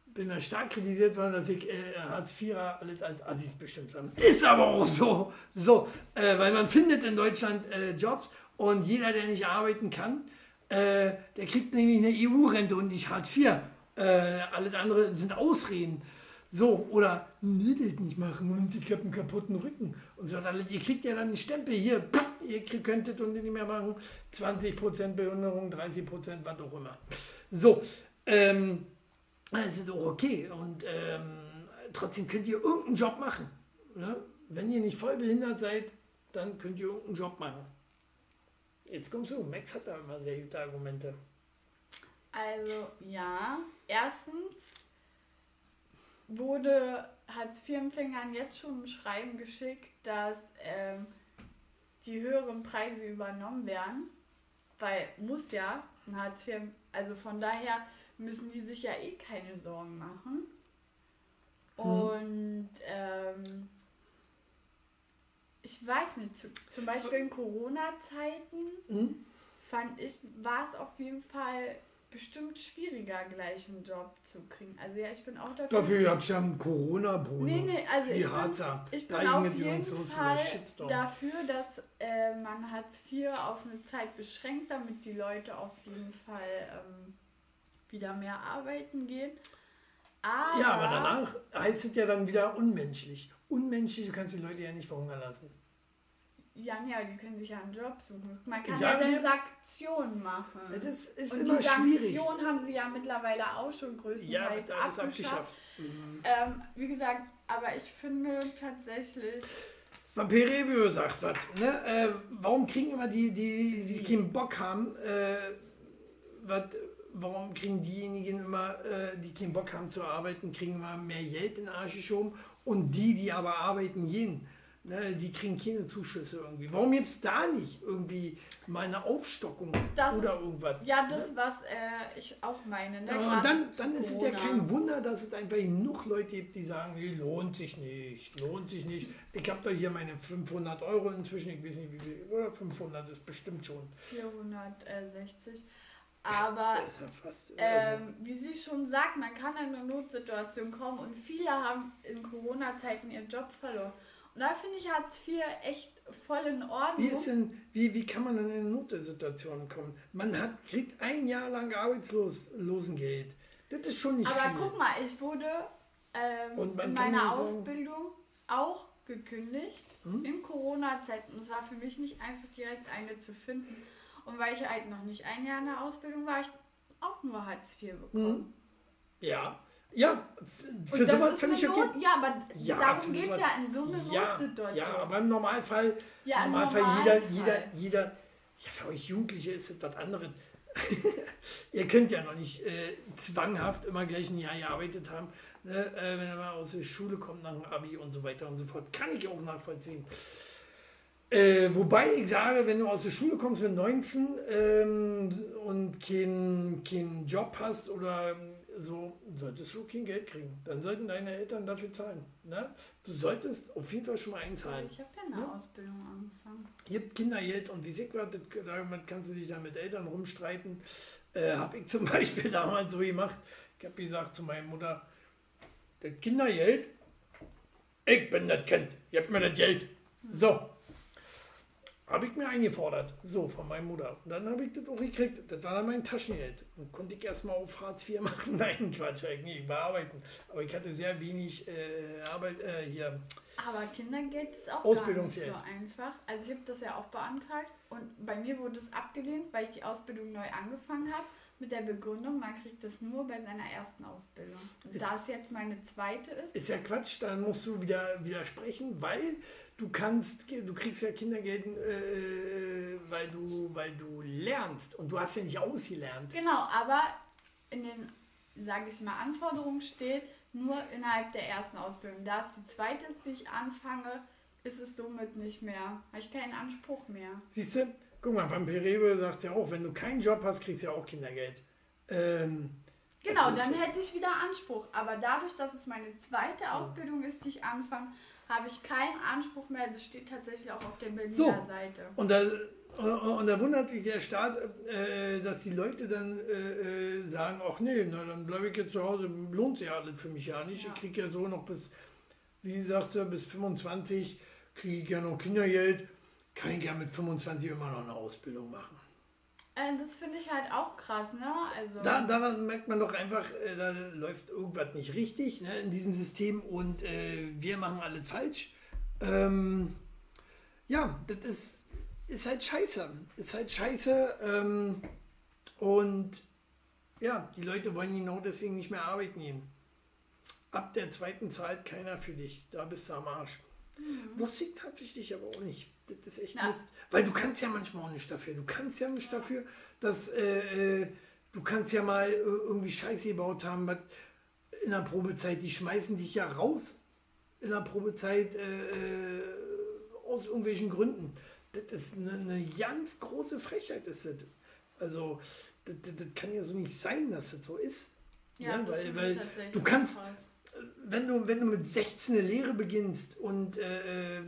bin mal stark kritisiert worden, dass ich äh, Hartz IV alles als Assis bestimmt habe. Ist aber auch so. so äh, weil man findet in Deutschland äh, Jobs und jeder, der nicht arbeiten kann, äh, der kriegt nämlich eine EU-Rente und nicht Hartz IV. Äh, alles andere sind Ausreden. So, oder nee, das nicht machen und ich habe einen kaputten Rücken. Und so Ihr kriegt ja dann einen Stempel hier, ihr könntet und nicht mehr machen. 20% Behinderung, 30%, was auch immer. So, ähm, das ist doch okay. Und ähm, trotzdem könnt ihr irgendeinen Job machen. Ne? Wenn ihr nicht voll behindert seid, dann könnt ihr irgendeinen Job machen. Jetzt kommst du. Max hat da immer sehr gute Argumente. Also, ja. Erstens wurde Hartz-IV-Empfängern jetzt schon ein Schreiben geschickt, dass ähm, die höheren Preise übernommen werden. Weil muss ja ein Hartz IV, also von daher müssen die sich ja eh keine Sorgen machen. Hm. Und ähm, ich weiß nicht, zu, zum Beispiel in Corona-Zeiten mhm. fand ich, war es auf jeden Fall bestimmt schwieriger, gleich einen Job zu kriegen. Also ja, ich bin auch dafür. Dafür habt ihr einen Corona-Bonus. Nee, nee, also ich bin, ich bin auf jeden Fall dafür, dass äh, man Hartz IV auf eine Zeit beschränkt, damit die Leute auf jeden Fall ähm, wieder mehr arbeiten gehen. Aber ja, aber danach heißt es ja dann wieder unmenschlich. Unmenschlich, du kannst die Leute ja nicht verhungern lassen. Ja, ja, die können sich ja einen Job suchen. Man kann ja dann Sanktionen machen. Das ist Und immer die Sanktionen haben sie ja mittlerweile auch schon größtenteils ja, abgeschafft. abgeschafft. Mhm. Ähm, wie gesagt, aber ich finde tatsächlich. Vampir Review sagt was. Ne? Äh, warum kriegen immer die, die, die, die keinen Bock haben, äh, wat, warum kriegen diejenigen immer, äh, die keinen Bock haben zu arbeiten, kriegen immer mehr Geld in den Arsch geschoben und die, die aber arbeiten gehen, ne, die kriegen keine Zuschüsse irgendwie. Warum gibt es da nicht irgendwie mal eine Aufstockung das oder ist, irgendwas? Ja, das, ne? was äh, ich auch meine. Ne? Ja, und dann, dann ist es ja kein Wunder, dass es einfach genug Leute gibt, die sagen, nee, lohnt sich nicht, lohnt sich nicht. Ich habe da hier meine 500 Euro inzwischen, ich weiß nicht wie viel, oder 500 ist bestimmt schon. 460. Aber ähm, wie sie schon sagt, man kann in eine Notsituation kommen und viele haben in Corona-Zeiten ihren Job verloren. Und da finde ich Hartz IV echt voll in Ordnung. Wie, ist denn, wie, wie kann man in eine Notsituation kommen? Man hat, kriegt ein Jahr lang Arbeitslosengeld. Das ist schon nicht Aber viel. guck mal, ich wurde ähm, in meiner Ausbildung auch gekündigt hm? in Corona-Zeiten. Es war für mich nicht einfach direkt eine zu finden. Und weil ich halt noch nicht ein Jahr in der Ausbildung war, ich auch nur Hartz IV bekommen. Mhm. Ja, Ja, für sowas völlig eine okay. Ja, aber Ja, darum geht es ja in so einer Ja, Notsituation. ja, aber im Normalfall, Ja, im Normalfall jeder, Normalfall. jeder, jeder, ja, für euch Jugendliche ist es was anderes. ihr könnt ja noch nicht äh, zwanghaft immer gleich ein Jahr gearbeitet haben, ne? äh, wenn ihr mal aus der Schule kommt nach dem Abi und so weiter und so fort. Kann ich auch nachvollziehen. Äh, wobei ich sage, wenn du aus der Schule kommst mit 19 ähm, und keinen keinen Job hast oder ähm, so, solltest du kein Geld kriegen. Dann sollten deine Eltern dafür zahlen. Ne? Du solltest auf jeden Fall schon mal einzahlen. Ich habe ja eine Ja. Ausbildung angefangen. gibt Kindergeld und wie ich war, das- damit kannst du dich dann mit Eltern rumstreiten. Äh, habe ich zum Beispiel damals so gemacht. Ich habe gesagt zu meiner Mutter, das Kindergeld, ich bin das Kind, ihr habt mir das Geld. So. Habe ich mir eingefordert, so von meiner Mutter. Und dann habe ich das auch gekriegt. Das war dann mein Taschengeld. Und konnte ich erstmal auf Hartz IV machen. Nein, Quatsch, eigentlich, ich war arbeiten. Aber ich hatte sehr wenig äh, Arbeit äh, hier. Aber Kindergeld ist auch gar nicht so einfach. Also ich habe das ja auch beantragt und bei mir wurde es abgelehnt, weil ich die Ausbildung neu angefangen habe. Mit der Begründung, man kriegt das nur bei seiner ersten Ausbildung. Und Ist- da es jetzt meine zweite ist, Ist ja Quatsch, dann musst du wieder widersprechen, weil du kannst, du kriegst ja Kindergeld, äh, weil du, weil du lernst und du hast ja nicht ausgelernt. genau, aber in den, sage ich mal, Anforderungen steht, nur innerhalb der ersten Ausbildung. Da es die zweite ist, die ich anfange, ist es somit nicht mehr, habe ich keinen Anspruch mehr. Siehst du, guck mal, Vampirebe sagt ja auch, wenn du keinen Job hast, kriegst du ja auch Kindergeld. Ähm, Genau, also dann hätte ich wieder Anspruch. Aber dadurch, dass es meine zweite Ausbildung ist, die ich anfange, habe ich keinen Anspruch mehr. Das steht tatsächlich auch auf der Berliner So. Seite. Und da, und da wundert sich der Staat, äh, dass die Leute dann äh, äh, sagen, ach nee, na, dann bleibe ich jetzt zu Hause, lohnt sich ja alles für mich ja nicht. Ja. Ich kriege ja so noch bis, wie sagst du, bis 25 kriege ich ja noch Kindergeld, kann ich ja mit 25 immer noch eine Ausbildung machen. Äh, das finde ich halt auch krass, ne? Also, Da, da merkt man doch einfach, äh, da läuft irgendwas nicht richtig ne, in diesem System und äh, wir machen alles falsch. Ähm, ja, das ist, ist halt scheiße. Ist halt scheiße. Ähm, und ja, die Leute wollen genau deswegen nicht mehr arbeiten gehen. Ab der zweiten zahlt keiner für dich. Da bist du am Arsch. Wusste ich tatsächlich aber auch nicht. Das ist echt Na. Mist. Weil du kannst ja manchmal auch nicht dafür. Du kannst ja nicht dafür, dass äh, äh, du kannst ja mal äh, irgendwie Scheiße gebaut haben was in der Probezeit. Die schmeißen dich ja raus in der Probezeit äh, äh, aus irgendwelchen Gründen. Das ist eine, eine ganz große Frechheit. Ist das. Also, das, das, das kann ja so nicht sein, dass das so ist. ja, das weil- weil du kannst- wenn du, wenn du mit 16 eine Lehre beginnst und äh, äh,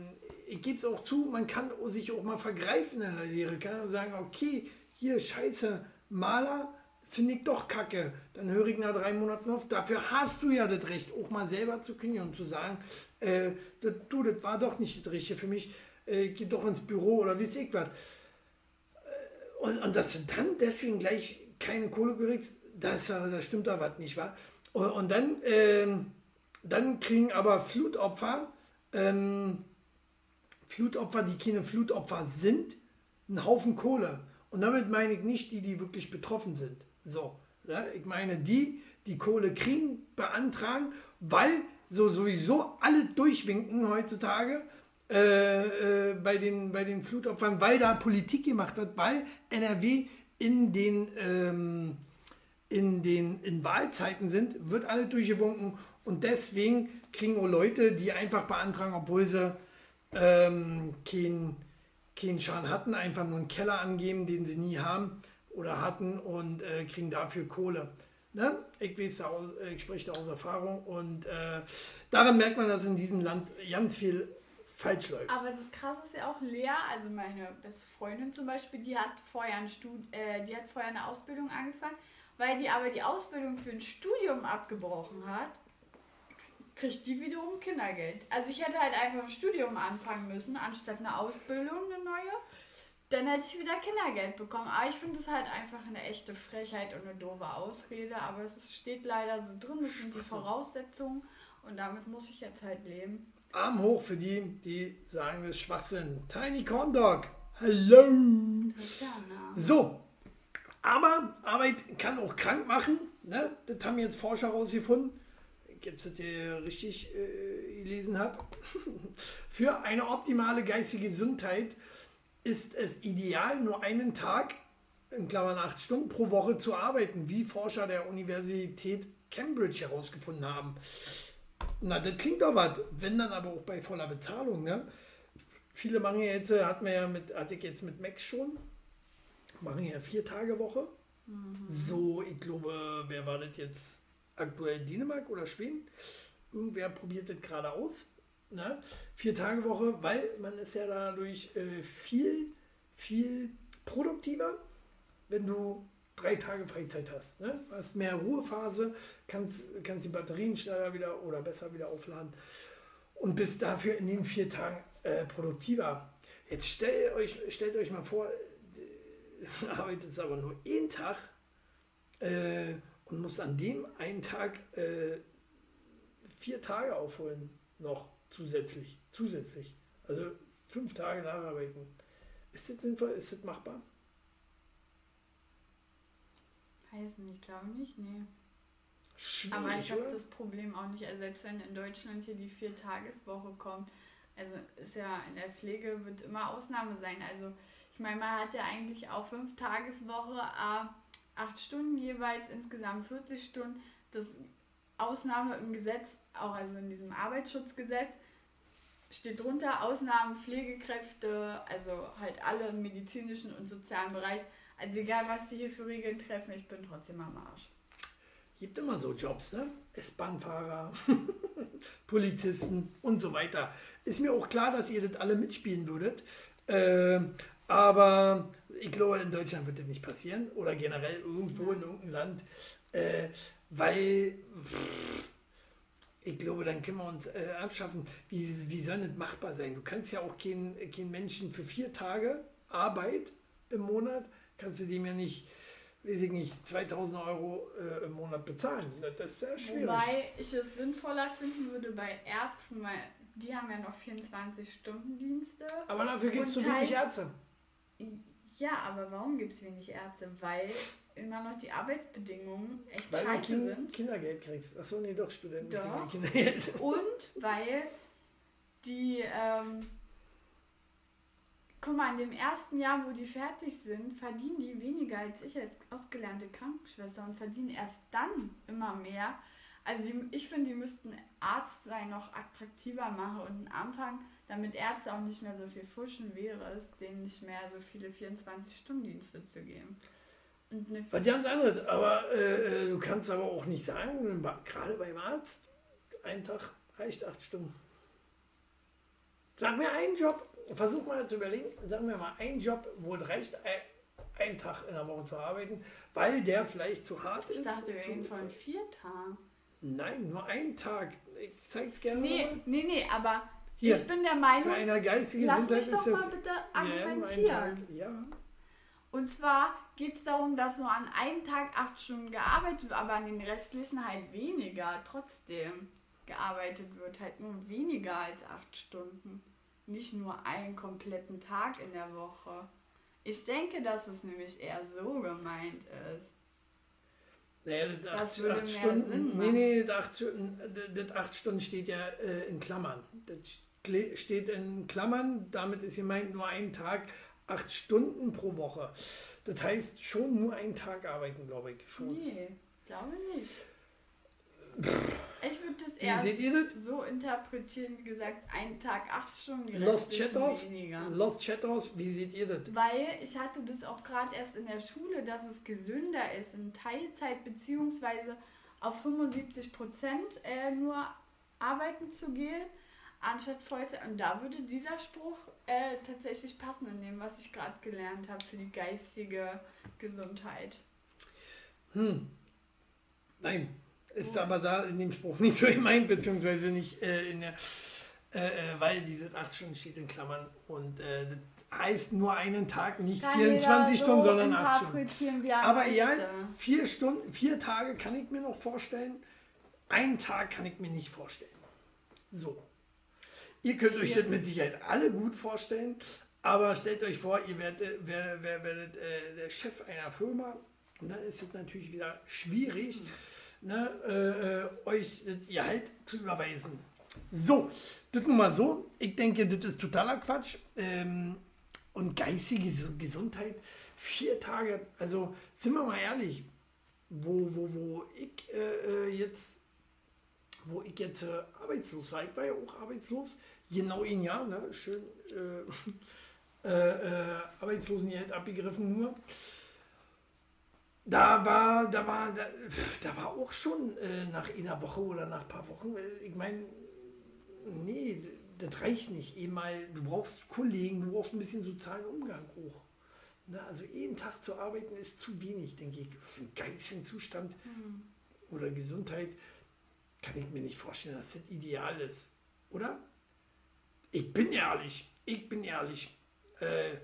ich gebe es auch zu, man kann sich auch mal vergreifen in der Lehre, kann sagen, okay, hier scheiße, Maler finde ich doch kacke, dann höre ich nach drei Monaten auf. Dafür hast du ja das Recht, auch mal selber zu kündigen und zu sagen, äh, das, du, das war doch nicht das Richtige für mich, äh, gehe doch ins Büro oder wie ich was. Äh, Und, und dass du dann deswegen gleich keine Kohle kriegst, das, äh, da stimmt da was nicht, wahr? Und, und dann, ähm, dann kriegen aber Flutopfer, ähm, Flutopfer, die keine Flutopfer sind, einen Haufen Kohle. Und damit meine ich nicht die, die wirklich betroffen sind. So, ja, ich meine die, die Kohle kriegen, beantragen, weil so sowieso alle durchwinken heutzutage äh, äh, bei, den, bei den Flutopfern, weil da Politik gemacht wird, weil NRW in den, ähm, in den in Wahlzeiten sind, wird alle durchgewunken und deswegen kriegen auch Leute, die einfach beantragen, obwohl sie ähm, keinen keinen Schaden hatten, einfach nur einen Keller angeben, den sie nie haben oder hatten und äh, kriegen dafür Kohle. Ne? Ich, weiß, ich spreche da aus Erfahrung und äh, daran merkt man, dass in diesem Land ganz viel falsch läuft. Aber das Krasse ist ja auch Lea, also meine beste Freundin zum Beispiel, die hat vorher ein Stud äh, die hat vorher eine Ausbildung angefangen, weil die aber die Ausbildung für ein Studium abgebrochen hat, kriegt die wiederum Kindergeld. Also ich hätte halt einfach ein Studium anfangen müssen, anstatt eine Ausbildung, eine neue. Dann hätte ich wieder Kindergeld bekommen. Aber ich finde es halt einfach eine echte Frechheit und eine doofe Ausrede. Aber es steht leider so drin, das sind die Voraussetzungen. Und damit muss ich jetzt halt leben. Arm hoch für die, die sagen, das ist Schwachsinn. Tiny Corn Dog. Hallo. So, aber Arbeit kann auch krank machen. Ne? Das haben jetzt Forscher herausgefunden. Ich jetzt das hier richtig äh, gelesen habe, für eine optimale geistige Gesundheit ist es ideal, nur einen Tag, in Klammern acht Stunden pro Woche zu arbeiten, wie Forscher der Universität Cambridge herausgefunden haben. Na, das klingt doch was, wenn dann aber auch bei voller Bezahlung, ne? Viele machen ja jetzt, hat man ja mit, hatte ich jetzt mit Max schon, machen ja vier Tage Woche. Mhm. So, ich glaube, wer war das jetzt aktuell? Dänemark oder Schweden? Irgendwer probiert das gerade aus. Ne? Vier Tage Woche, weil man ist ja dadurch äh, viel, viel produktiver, wenn du drei Tage Freizeit hast. Ne? Hast mehr Ruhephase, kannst, kannst die Batterien schneller wieder oder besser wieder aufladen und bist dafür in den vier Tagen äh, produktiver. Jetzt stellt euch, stellt euch mal vor, arbeitet aber nur einen Tag äh, und muss an dem einen Tag äh, vier Tage aufholen, noch zusätzlich. Zusätzlich. Also fünf Tage nacharbeiten. Ist das sinnvoll? Ist das machbar? Weiß nicht, glaube nicht, nee. Schwierig, Aber ich habe das Problem auch nicht. Also selbst wenn in Deutschland hier die Vier-Tageswoche kommt, also ist ja in der Pflege wird immer Ausnahme sein. Also ich meine, man hat ja eigentlich auch fünf Tageswoche, äh, acht Stunden jeweils, insgesamt 40 Stunden. Das Ausnahme im Gesetz, auch also in diesem Arbeitsschutzgesetz, steht drunter Ausnahmen Pflegekräfte, also halt alle im medizinischen und sozialen Bereich. Also egal, was die hier für Regeln treffen, ich bin trotzdem am Arsch. Gibt immer so Jobs, ne? S-Bahn-Fahrer, Polizisten und so weiter. Ist mir auch klar, dass ihr das alle mitspielen würdet. Äh, aber ich glaube, in Deutschland wird das nicht passieren oder generell irgendwo in irgendeinem Land, äh, weil pff, ich glaube, dann können wir uns äh, abschaffen. Wie, wie soll das machbar sein? Du kannst ja auch keinen kein Menschen für vier Tage Arbeit im Monat, kannst du dem ja nicht, weiß ich nicht, 2000 Euro äh, im Monat bezahlen. Das ist sehr schwierig. Wobei ich es sinnvoller finden würde bei Ärzten, weil die haben ja noch 24-Stunden-Dienste. Aber dafür gibt es zu wenig Ärzte. Ja, aber warum gibt es wenig Ärzte? Weil immer noch die Arbeitsbedingungen echt weil scheiße kind, sind. Kindergeld kriegst. Achso, nee, doch, Studenten doch. Kindergeld. Und weil die, ähm, guck mal, in dem ersten Jahr, wo die fertig sind, verdienen die weniger als ich als ausgelernte Krankenschwester und verdienen erst dann immer mehr. Also die, ich finde, die müssten Arzt sein noch attraktiver machen und am Anfang damit Ärzte auch nicht mehr so viel fuschen, wäre es, denen nicht mehr so viele 24-Stunden-Dienste zu geben. Was ganz anderes, aber äh, äh, du kannst aber auch nicht sagen, gerade beim Arzt, ein Tag reicht acht Stunden. Sag mir einen Job, versuch mal zu überlegen, sag mir mal einen Job, wo es reicht, einen Tag in der Woche zu arbeiten, weil der vielleicht zu hart ich ist. Ich dachte, wir reden von vier Tagen. Nein, nur einen Tag. Ich zeig's gerne nee, mal. Nee, nee, aber hier, ich bin der Meinung, für eine geistige lass mich doch mal bitte argumentieren. Ja, ja. Und zwar geht es darum, dass nur an einem Tag acht Stunden gearbeitet wird, aber an den restlichen halt weniger trotzdem gearbeitet wird. Halt nur weniger als acht Stunden. Nicht nur einen kompletten Tag in der Woche. Ich denke, dass es nämlich eher so gemeint ist. Naja, das, das acht, würde acht mehr Stunden, Sinn machen. Nee, nee, das acht, das acht Stunden steht ja äh, in Klammern. Das steht in Klammern, damit ist gemeint nur ein Tag, acht Stunden pro Woche. Das heißt schon nur einen Tag arbeiten, glaube ich. Schon. Nee, glaube nicht. Ich würde das eher so interpretieren, wie gesagt, einen Tag acht Stunden, Lost Chatters, Lost Chatters, wie seht ihr das? Weil ich hatte das auch gerade erst in der Schule, dass es gesünder ist, in Teilzeit beziehungsweise auf 75 Prozent äh, nur arbeiten zu gehen, anstatt Vollzeit. Und da würde dieser Spruch äh, tatsächlich passen in dem, was ich gerade gelernt habe für die geistige Gesundheit. Hm. Nein, ist oh. aber da in dem Spruch nicht so gemeint, beziehungsweise nicht äh, in der, äh, äh weil diese 8 Stunden steht in Klammern und äh, das heißt nur einen Tag, nicht kann 24 so Stunden, sondern 8 Stunden. Aber ja, vier Stunden, vier Tage kann ich mir noch vorstellen, einen Tag kann ich mir nicht vorstellen. So. Ihr könnt euch das mit Sicherheit alle gut vorstellen, aber stellt euch vor, ihr werdet, werdet, werdet äh, der Chef einer Firma und dann ist es natürlich wieder schwierig, ne, äh, äh euch das Gehalt zu überweisen. So, das nun mal so. Ich denke, das ist totaler Quatsch. Ähm, und geistige Gesundheit, vier Tage, also sind wir mal ehrlich, wo, wo, wo ich äh, äh jetzt, wo ich jetzt äh, arbeitslos war, ich war ja auch arbeitslos, genau ein Jahr, ne? schön äh, äh, Arbeitslosengeld abgegriffen nur. Da war, da war, da, da war auch schon äh, nach einer Woche oder nach ein paar Wochen, äh, ich meine, nee, das reicht nicht. Eben mal, du brauchst Kollegen, du brauchst ein bisschen sozialen Umgang hoch. Na, also jeden Tag zu arbeiten ist zu wenig, denke ich. Für einen geistigen Zustand mhm. oder Gesundheit kann ich mir nicht vorstellen, dass das ideal ist. Oder? Ich bin ehrlich. Ich bin ehrlich. Äh,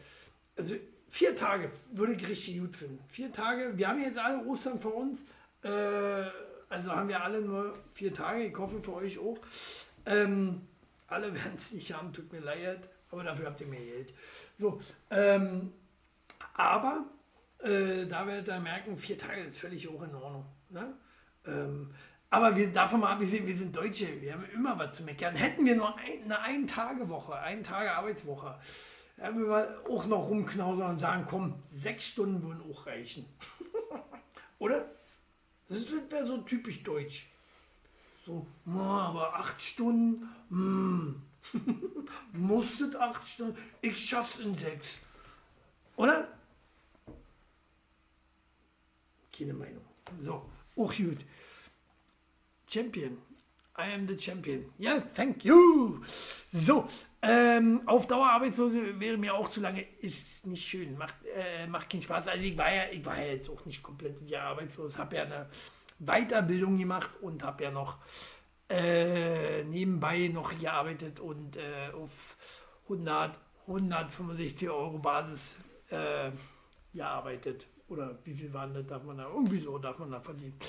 also vier Tage würde ich richtig gut finden. Vier Tage. Wir haben jetzt alle Ostern vor uns. Äh, also haben wir alle nur vier Tage. Ich hoffe für euch auch. Ähm, alle werden es nicht haben, tut mir leid, aber dafür habt ihr mehr Geld. So, ähm, aber äh, da werdet ihr merken, vier Tage ist völlig auch in Ordnung. Ne? Ähm, aber wir, davon mal abgesehen, wir sind Deutsche, wir haben immer was zu meckern. Hätten wir nur ein, eine Ein-Tage-Woche, eine Tage Arbeitswoche, dann würden wir auch noch rumknausern und sagen, komm, sechs Stunden würden auch reichen. Oder? Das wäre so typisch deutsch. So, aber acht Stunden, hm. musstet acht Stunden, ich schaff's in sechs. Oder? Keine Meinung. So, auch gut. Champion. I am the champion. Ja, yeah, thank you. So, ähm, auf Dauer arbeitslose wäre mir auch zu lange, ist nicht schön, macht, äh, macht keinen Spaß. Also ich war ja, ich war ja jetzt auch nicht komplett Jahr arbeitslos, habe ja eine Weiterbildung gemacht und habe ja noch äh, nebenbei noch gearbeitet und äh, auf 100, 165 Euro Basis äh, gearbeitet. Oder wie viel waren das? Darf man da irgendwie so darf man da verdienen.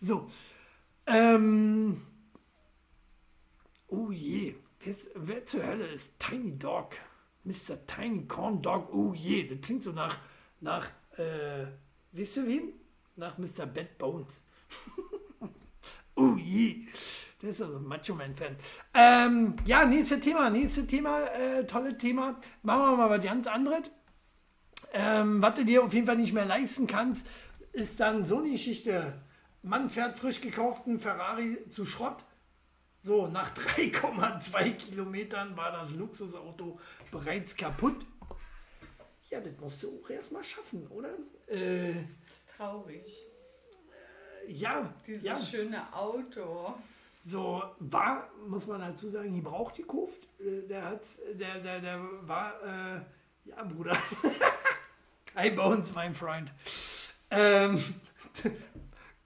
So. Ähm, oh je. Wer, wer zur Hölle ist Tiny Dog? Mr. Tiny Corn Dog. Oh je. Das klingt so nach, nach äh, wisst ihr wen? Nach Mr. Bad Bones. oh je. Der ist also ein Macho Man-Fan. Ähm, ja, nächstes Thema, nächstes Thema, äh, tolles Thema. Machen wir mal was ganz anderes. Ähm, was du dir auf jeden Fall nicht mehr leisten kannst, ist dann so eine Geschichte. Mann fährt frisch gekauften Ferrari zu Schrott. So, nach 3,2 Kilometern war das Luxusauto bereits kaputt. Ja, das musst du auch erstmal schaffen, oder? Äh, traurig ja. Dieses ja. schöne Auto. So, war, muss man dazu sagen, die braucht die Kuft. Äh, der hat, der, der, der war, äh, ja, Bruder. Hi Bones, mein Freund. Ähm,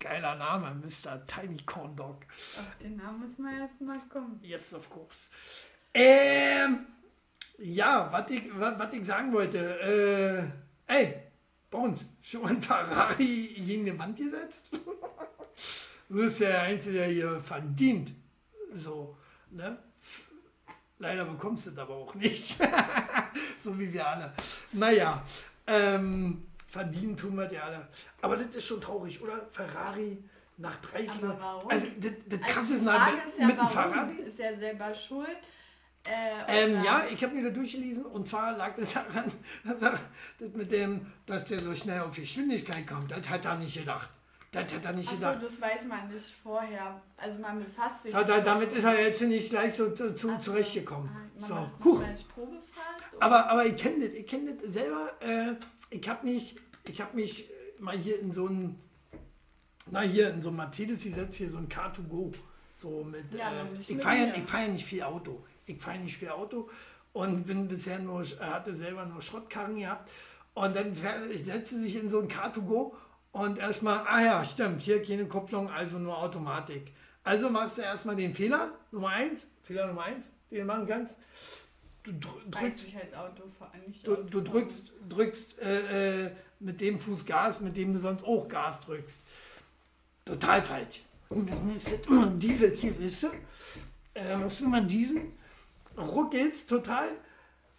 geiler Name, Mr. Tiny Corn Dog. Ach, den Namen muss man erstmal kommen. Yes, of course. Ähm, ja, was ich, was ich sagen wollte, äh, ey, Bones, schon ein Ferrari gegen die Wand gesetzt? du bist der Einzige, der hier verdient. So, ne? Leider bekommst du das aber auch nicht. so wie wir alle. Naja, ähm, verdienen tun wir die alle. Aber das ist schon traurig, oder? Ferrari nach drei Kilometern. Also, das, das also krasse ist ja, mit, mit einem Ferrari. Ist er selber schuld? Äh, ähm, ja, ich habe mir da durchgelesen und zwar lag das daran, dass er, das mit dem, dass der so schnell auf Geschwindigkeit kommt, das hat er nicht gedacht. Das hat er nicht Achso, gedacht. das weiß man nicht vorher. Also man befasst sich. Ja, da, damit ist er jetzt nicht gleich so zu, zu also, zurechtgekommen. Man so. Huch. Probefahrt, aber, aber ich kenne das, ich kenne das selber. Äh, ich habe mich, ich habe mich mal hier in so ein, na hier in so ein Mercedes gesetzt, hier so ein Car2Go. So mit, ja, äh, ich fahre ja, ja nicht viel Auto ich fahre nicht viel Auto und bin bisher nur, hatte selber nur Schrottkarren gehabt. Und dann setze sich in so ein Car2Go und erstmal, ah ja, stimmt, hier keine Kupplung, also nur Automatik. Also machst du erstmal den Fehler, Nummer eins, Fehler Nummer eins, den du machen kannst. Du drückst, du, du, drückst, drückst äh, äh, mit dem Fuß Gas, mit dem du sonst auch Gas drückst. Total falsch. Und dann ist das immer Diesel hier, wisst ihr? Äh, musst du immer diesen ruckelt total,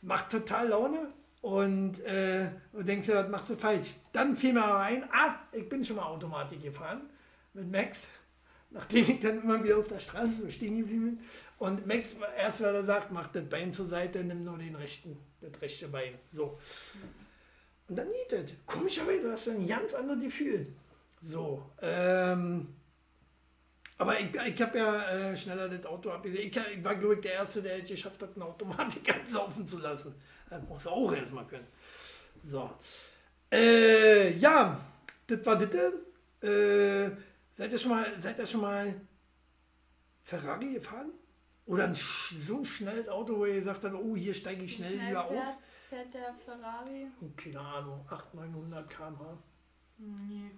macht total Laune und äh, du denkst dir, was machst du falsch? Dann fiel mir ein, ah, ich bin schon mal Automatik gefahren mit Max nachdem ich dann immer wieder auf der Straße stehen geblieben bin. Und Max, erst weil er sagt, mach das Bein zur Seite, nimm nur den rechten, das rechte Bein. So. Und dann geht das. Komischerweise hast du ein ganz anderes Gefühl. So. Ähm, aber ich, ich habe ja äh, schneller das Auto abgesehen. Ich, ich war, glaube ich, der Erste, der es geschafft hat, eine Automatik ansaufen zu lassen. Das muss auch erstmal können. So. Äh, ja, das war das. Äh, seid ihr schon mal, seid ihr schon mal Ferrari gefahren? Oder ein, so ein schnelles Auto, wo ihr gesagt habt, oh, hier steige ich schnell, Wie lieber fährt, aus? fährt der Ferrari? Oh, keine Ahnung, 800, 900 km/h. Nee.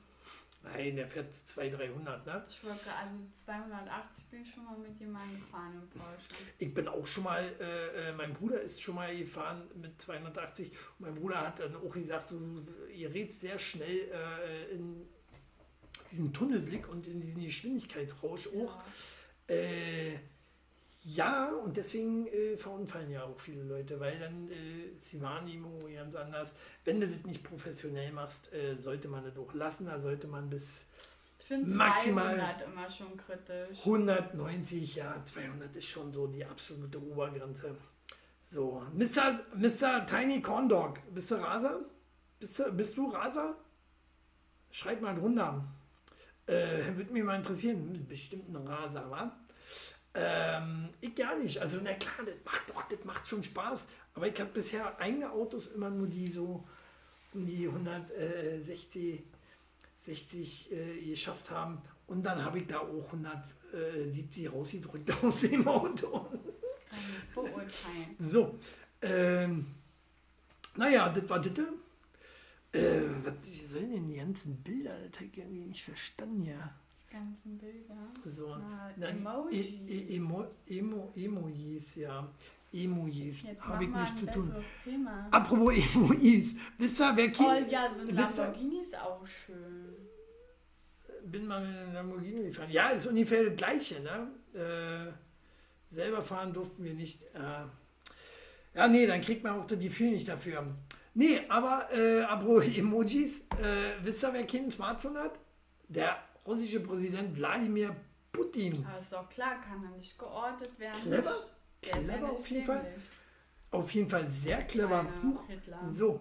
Nein, der fährt 200, 300, ne? Ich wollte also 280 bin ich schon mal mit jemandem gefahren in Porsche. Ich bin auch schon mal, äh, äh, mein Bruder ist schon mal gefahren mit 280 und mein Bruder hat dann auch gesagt, so, ihr redet sehr schnell äh, in diesen Tunnelblick und in diesen Geschwindigkeitsrausch auch. Ja. Äh, ja, und deswegen äh, verunfallen ja auch viele Leute, weil dann äh, ist die Wahrnehmung ganz anders. Wenn du das nicht professionell machst, äh, sollte man das auch lassen. Da sollte man bis Maximal 200 immer schon kritisch. 190, ja, 200 ist schon so die absolute Obergrenze. So, Mr. Mr. Tiny Corn Dog, bist du Raser? Bist du, bist du Raser? Schreib mal drunter. Äh, Würde mich mal interessieren, bestimmt ein Raser, wa? Ähm, ich gar nicht. Also, na klar, das macht doch, das macht schon Spaß. Aber ich habe bisher eigene Autos immer nur die so um die 160 60 äh, geschafft haben. Und dann habe ich da auch 170 rausgedrückt aus dem Auto. Beurteilen. So. Ähm, naja, das war das. Äh, was wie sollen denn die ganzen Bilder? Das habe ich irgendwie nicht verstanden, ja. Die ganzen Bilder. So. Na, Na, die Emojis. E e Emo Emo Emojis, ja. Emojis. Jetzt Habe ich nichts zu tun. Thema. Apropos Emojis. Wisst ihr, wer Oh Kind. ja, so ein Lamborghini ist auch schön. bin mal mit einem Lamborghini gefahren. Ja, ist ungefähr das Gleiche, ne? Äh, selber fahren durften wir nicht. Äh, ja, nee, dann kriegt man auch das Gefühl nicht dafür. Nee, aber äh, apropos Emojis, äh, wisst ihr, wer kein Smartphone hat? Der russische Präsident Wladimir Putin. Aber ist doch klar, kann er nicht geortet werden. Clever. Ja Clever nicht auf jeden Fall. Auf jeden Fall sehr clever. Huch. Hitler. So,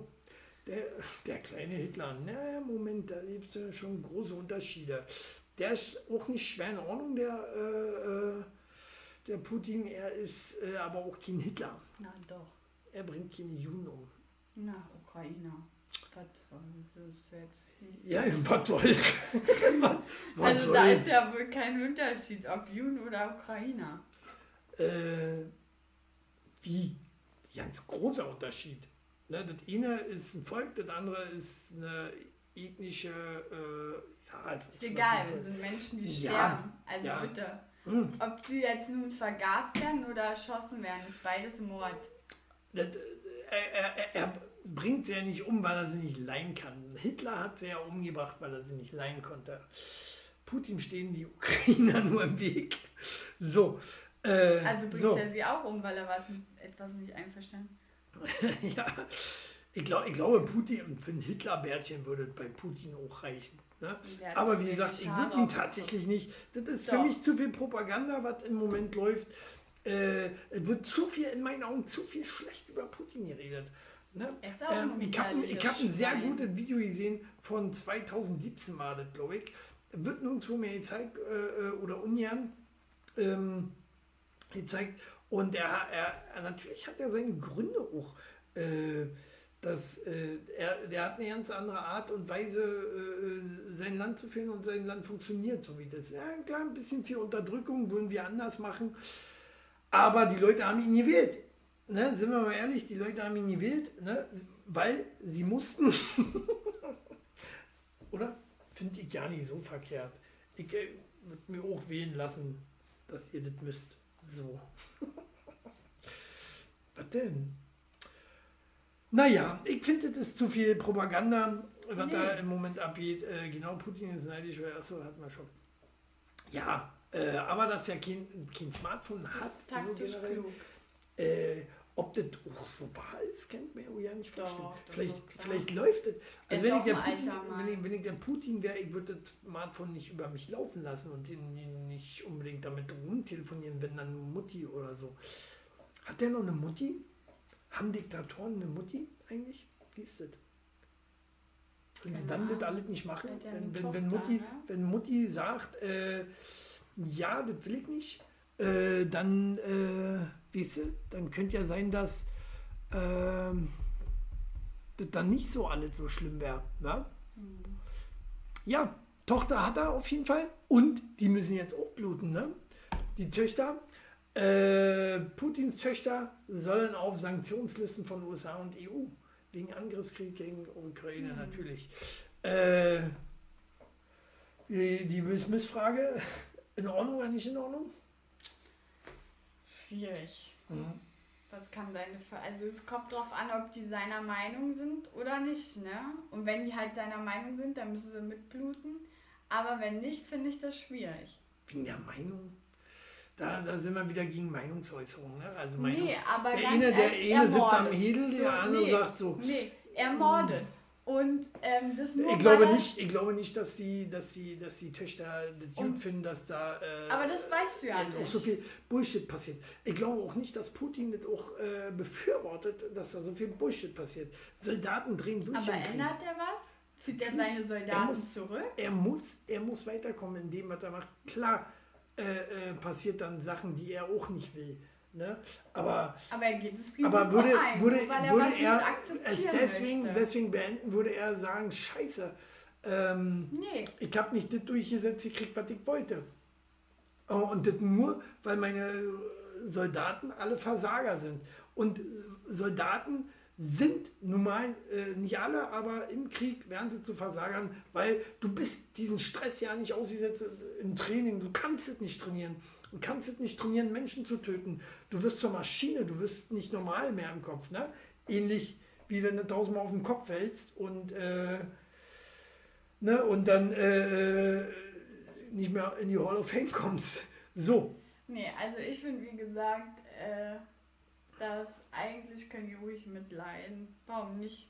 der, der kleine Hitler. Na, Moment, da gibt es ja schon große Unterschiede. Der ist auch nicht schwer in Ordnung, der, äh, äh, der Putin. Er ist äh, aber auch kein Hitler. Na doch. Er bringt keine Juden um. Na, Ukrainer. Was soll das jetzt hieß. Ja, was soll's? was, was Also da ist ja wohl kein Unterschied, ob Juden oder Ukrainer. äh, wie? Ganz großer Unterschied. Ne, das eine ist ein Volk, das andere ist eine ethnische. Äh, ja, Ist egal, wir sind Menschen, die Ja, sterben. Also ja. bitte. Hm. Ob die jetzt nun vergast werden oder erschossen werden, ist beides Mord. Das, äh, er, er, er bringt sie ja nicht um, weil er sie nicht leihen kann. Hitler hat sie ja umgebracht, weil er sie nicht leihen konnte. Putin stehen die Ukrainer nur im Weg. So. Äh, Also bringt so. er sie auch um, weil er was mit etwas nicht einverstanden ja, ich, glaub, ich glaube, Putin, für ein Hitlerbärtchen würde bei Putin auch reichen. Ne? Aber wie gesagt, ich würde ihn tatsächlich nicht. Das ist für Doch. mich zu viel Propaganda, was im Moment läuft. Äh, es wird zu viel, in meinen Augen, zu viel schlecht über Putin geredet. Ne? Ähm, ich habe hab ein sehr gutes Video gesehen von 2017 war das, glaube ich. Wird nirgendwo mehr gezeigt äh, äh, oder ungern ähm, gezeigt. Und er, er, er natürlich hat er seine Gründe auch. Äh, dass, äh, er, der hat eine ganz andere Art und Weise, äh, sein Land zu führen und sein Land funktioniert so wie das. Ja, klar, ein bisschen viel Unterdrückung würden wir anders machen. Aber die Leute haben ihn gewählt. Ne, sind wir mal ehrlich, die Leute haben ihn gewählt, ne, weil sie mussten. Oder? Finde ich gar nicht so verkehrt. Ich äh, würde mir auch wählen lassen, dass ihr das müsst. So. Was denn? Naja, ich finde, das ist zu viel Propaganda, was Nee. da im Moment abgeht. Äh, genau, Putin ist neidisch, weil, achso, hatten wir schon. Ja, äh, aber dass er kein, kein Smartphone hat, Das so generell, äh, Ob das auch so wahr ist, kennt mir ja nicht Doch, verstehen. doch, Vielleicht, doch, vielleicht läuft. Er Also wenn ich, der Putin, wenn, ich, wenn ich der Putin wäre, ich würde das Smartphone nicht über mich laufen lassen und ihn nicht unbedingt damit rumtelefonieren, wenn dann Mutti oder so. Hat der noch eine Mutti? Haben Diktatoren eine Mutti eigentlich? Wie ist das? Wenn sie Keine dann das alles nicht machen, wenn, wenn, wenn, Mutti, ne? wenn Mutti sagt, äh, ja, das will ich nicht, äh, dann, äh, weißt du, dann könnte ja sein, dass ähm, das dann nicht so alles so schlimm wäre. Ne? Ja, Tochter hat er auf jeden Fall und die müssen jetzt auch bluten. Ne? Die Töchter, äh, Putins Töchter sollen auf Sanktionslisten von USA und EU wegen Angriffskrieg gegen Ukraine natürlich. Äh, die, die Will Smith-Frage, in Ordnung oder nicht in Ordnung? Schwierig. Was kann deine Ver Also es kommt drauf an, ob die seiner Meinung sind oder nicht, ne? Und wenn die halt seiner Meinung sind, dann müssen sie mitbluten. Aber wenn nicht, finde ich das schwierig. Wegen der Meinung? Da, da sind wir wieder gegen Meinungsäußerung. Ne? Also Meinungs Nee, aber der eine, der eine sitzt am. Hedel, der So, andere nee, sagt so. Nee, er mordet. Und ähm, das nur Ich glaube, er- nicht, ich glaube nicht, dass die, dass die, dass die Töchter das gut finden, dass da äh, Aber das weißt du ja jetzt auch nicht. so viel Bullshit passiert. Ich glaube auch nicht, dass Putin das auch äh, befürwortet, dass da so viel Bullshit passiert. Soldaten drehen durch. Aber ändert er was? Zieht er seine Er Soldaten muss- zurück? Er muss, er muss weiterkommen in dem, was er macht. Klar äh, äh, passiert dann Sachen, die er auch nicht will. Ne? Aber Aber er geht Risiko Aber würde, ein, würde, er würde was er nicht es deswegen, möchte. deswegen beenden, würde er sagen, scheiße, ähm, Nee, ich habe nicht das durchgesetzt gekriegt, was ich wollte. Oh, Und das nur, weil meine Soldaten alle Versager sind. Und Soldaten sind nun mal, äh, nicht alle, aber im Krieg werden sie zu Versagern, weil du bist diesen Stress ja nicht ausgesetzt im Training. Du kannst es nicht trainieren. Du kannst nicht trainieren, Menschen zu töten. Du wirst zur Maschine, du wirst nicht normal mehr im Kopf. Ne? Ähnlich wie wenn du tausendmal auf den Kopf fällst und, äh, ne? und dann äh, äh, nicht mehr in die Hall of Fame kommst. So. nee, also ich finde, wie gesagt, äh, dass eigentlich können die ruhig mitleiden. Warum nicht?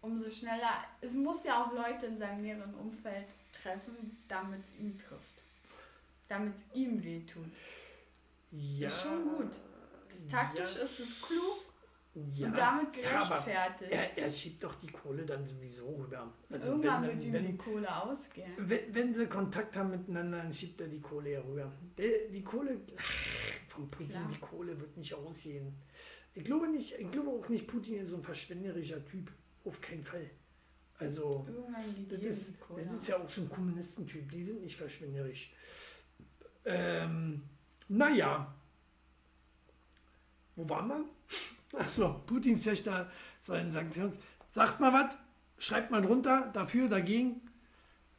Umso schneller. Es muss ja auch Leute in seinem näheren Umfeld treffen, damit es ihn trifft. Damit es ihm wehtut. Ja. Ist schon gut. Das taktisch ja, ist es klug ja, und damit ja, gerechtfertigt. er, er schiebt doch die Kohle dann sowieso rüber. Also Irgendwann wenn, wird ihm wenn, die Kohle ausgehen. Wenn, wenn sie Kontakt haben miteinander, dann schiebt er die Kohle ja rüber. Der, die Kohle, ach, von Putin, Klar. die Kohle wird nicht aussehen. Ich glaube nicht, ich glaube auch nicht, Putin ist so ein verschwenderischer Typ. Auf keinen Fall. Also, das ist, die das ist ja auch so ein Kommunistentyp. Die sind nicht verschwenderisch. Ähm, naja. Wo waren wir? Achso, Putins Töchter sollen Sanktions. Sagt mal was, schreibt mal drunter, dafür, dagegen.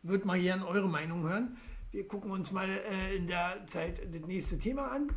Würde mal gerne eure Meinung hören. Wir gucken uns mal äh, in der Zeit das nächste Thema an.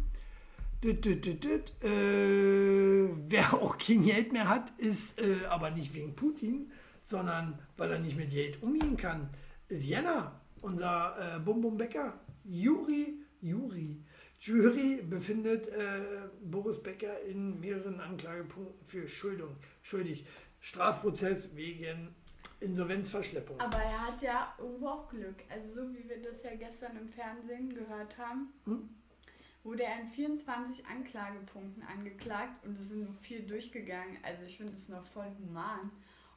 Düt, düt, düt. Äh, wer auch kein Geld mehr hat, ist äh, aber nicht wegen Putin, sondern weil er nicht mit Geld umgehen kann, ist Jena, unser äh, Bum Bum Becker. Juri, Juri. Jury befindet äh, Boris Becker in mehreren Anklagepunkten für Schuldung, schuldig. Strafprozess wegen Insolvenzverschleppung. Aber er hat ja irgendwo auch Glück. Also so wie wir das ja gestern im Fernsehen gehört haben, Hm? wurde er in 24 Anklagepunkten angeklagt und es sind nur vier durchgegangen. Also ich finde es noch voll human.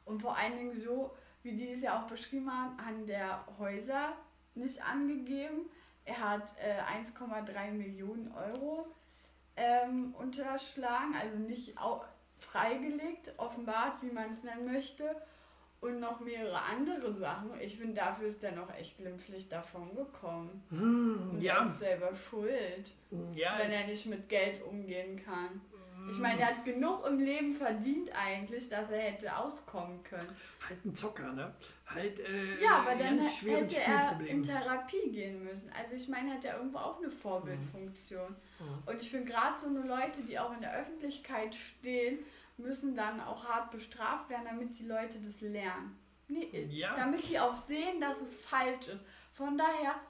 Und vor allen Dingen so, wie die es ja auch beschrieben haben, an der Häuser nicht angegeben. Er hat äh, 1,3 Millionen Euro ähm, unterschlagen, also nicht au freigelegt, offenbart, wie man es nennen möchte. Und noch mehrere andere Sachen. Ich finde, dafür ist er noch echt glimpflich davon gekommen. Hm, Und er ja, ist selber schuld, ja, wenn er nicht mit Geld umgehen kann. Ich meine, er hat genug im Leben verdient eigentlich, dass er hätte auskommen können. halt ein Zocker, ne? Halt äh, Ja, aber dann hätte er in Therapie gehen müssen. Also ich meine, hat er irgendwo auch eine Vorbildfunktion. Und ich finde gerade so eine Leute, die auch in der Öffentlichkeit stehen, müssen dann auch hart bestraft werden, damit die Leute das lernen. Nee, Ja. Damit die auch sehen, dass es falsch ist. Von daher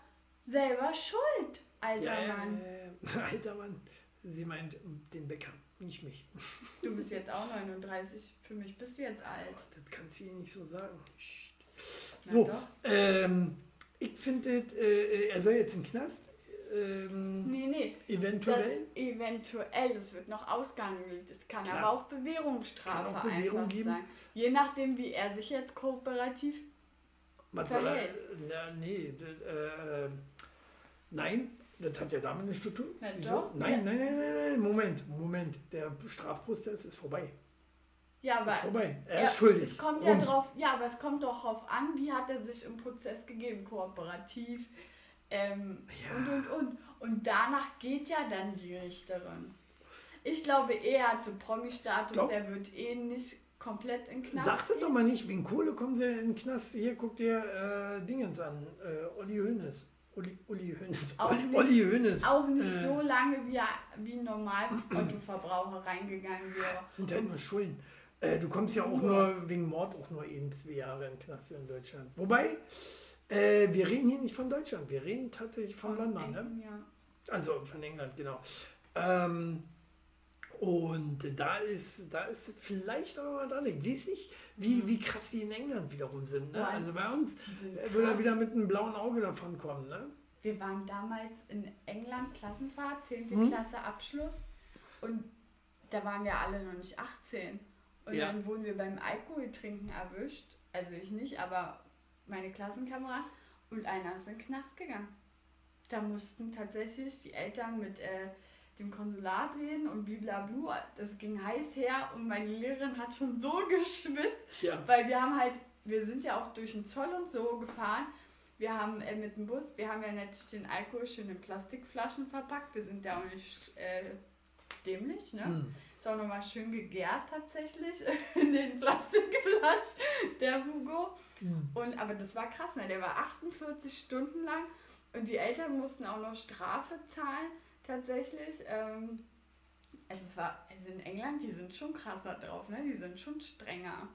selber schuld, alter ja, Mann. Äh, alter Mann. Sie meint den Bäcker. Nicht mich. Du bist jetzt auch 39. Für mich bist du jetzt alt. Das kannst du hier nicht so sagen. So, ähm, ich finde, äh, er soll jetzt in den Knast. Ähm, Nee, nee. Das eventuell. eventuell, das wird noch ausgehandelt. Es kann Klar. aber auch Bewährungsstrafe Kann auch Bewährung einfach geben. sein. Je nachdem, wie er sich jetzt kooperativ. Was soll er? verhält. Na, nee, äh, äh, nein, das hat ja damit nichts zu tun. Na doch. Nein, nein, nein, nein, nein, Moment, Moment. Der Strafprozess ist vorbei. Ja, aber ist vorbei. Er Ja, ist schuldig. Es kommt ja Rums. drauf, ja, aber es kommt doch drauf an, wie hat er sich im Prozess gegeben, kooperativ ähm, Ja. und und und. Und danach geht ja dann die Richterin. Ich glaube, er hat so Promi-Status, der wird eh nicht komplett in den Knast Sagt doch mal nicht, wegen Kohle kommen sie in den Knast. Hier, guck dir äh, Dingens an. Äh, Olli Hoeneß. Uli, Uli Hoeneß. Auch nicht- Olli Hoeneß. Auch nicht Äh. so lange, wie, wie ein Normalautoverbraucher reingegangen wäre. Sind halt nur Schulden. Äh, du kommst ja auch nur wegen Mord auch nur in zwei Jahre in Knast in Deutschland. Wobei, äh, wir reden hier nicht von Deutschland, wir reden tatsächlich von London. Ne? Ja. Also von England, genau. Ähm, und da ist, da ist vielleicht auch mal dran. Ich weiß nicht, wie, wie krass die in England wiederum sind. Ne? Also bei uns äh, würde er krass. wieder mit einem blauen Auge davon kommen. Ne? Wir waren damals in England, Klassenfahrt, 10. Mhm. Klasse Abschluss. Und da waren wir alle noch nicht 18. Und Ja. dann wurden wir beim Alkohol trinken erwischt. Also ich nicht, aber meine Klassenkameraden. Und einer ist in den Knast gegangen. Da mussten tatsächlich die Eltern mit äh, dem Konsulat reden und blablablu. Das ging heiß her und meine Lehrerin hat schon so geschwitzt. Tja. Weil wir haben halt, wir sind ja auch durch den Zoll und so gefahren. Wir haben äh, mit dem Bus, wir haben ja natürlich den Alkohol schön in Plastikflaschen verpackt. Wir sind ja auch nicht äh, dämlich, ne? Hm. Ist auch nochmal schön gegärt tatsächlich in den Plastikflaschen, der Hugo. Hm. Und, aber das war krass, ne? Der war 48 Stunden lang und die Eltern mussten auch noch Strafe zahlen, tatsächlich. Ähm, also es war, also in England, die sind schon krasser drauf, ne? Die sind schon strenger.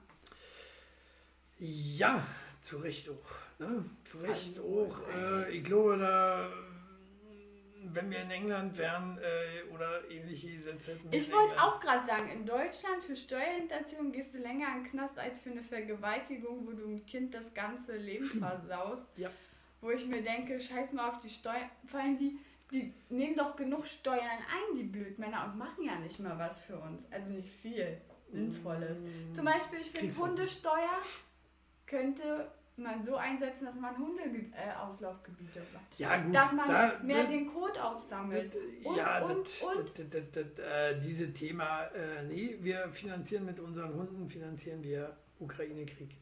Ja, zu Recht auch. Ne? Zu Recht Also, auch. Äh, ich glaube, da, wenn wir in England wären äh, oder ähnliche Gesetze hätten. Ich in wollte auch gerade sagen, in Deutschland für Steuerhinterziehung gehst du länger in den Knast als für eine Vergewaltigung, wo du dem Kind das ganze Leben versaust. Ja. Wo ich mir denke, scheiß mal auf die Steuern. Vor allem die, die nehmen doch genug Steuern ein, die Blödmänner, und machen ja nicht mal was für uns. Also nicht viel Sinnvolles. Mm. Zum Beispiel, ich finde. Hundesteuer könnte man so einsetzen, dass man Hundeauslaufgebiete macht. Ja, gut. Dass man da, mehr da- den Code aufsammelt. Und, ja, und, und. Äh, diese Thema, äh, nee, wir finanzieren mit unseren Hunden, finanzieren wir Ukraine-Krieg.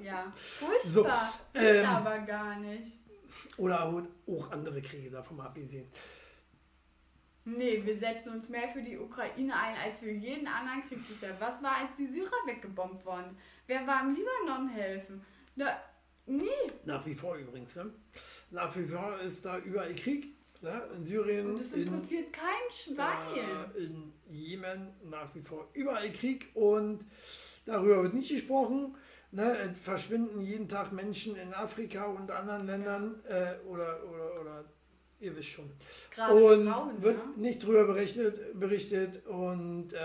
Ja, furchtbar. So, ich ähm, aber gar nicht. Oder auch, andere Kriege, davon abgesehen. Nee, wir setzen uns mehr für die Ukraine ein als für jeden anderen Krieg bisher. Was war, als die Syrer weggebombt wurden? Wer war im Libanon helfen? Da, nee, Nach wie vor übrigens. Ne? Nach wie vor ist da überall Krieg. Ne? In Syrien, und das in, interessiert kein Schwein. äh, in Jemen nach wie vor überall Krieg und darüber wird nicht gesprochen. Ne? Verschwinden jeden Tag Menschen in Afrika und anderen Ländern äh, oder, oder, oder ihr wisst schon. Gerade und Frauen, wird ne? nicht drüber berichtet, berichtet und äh,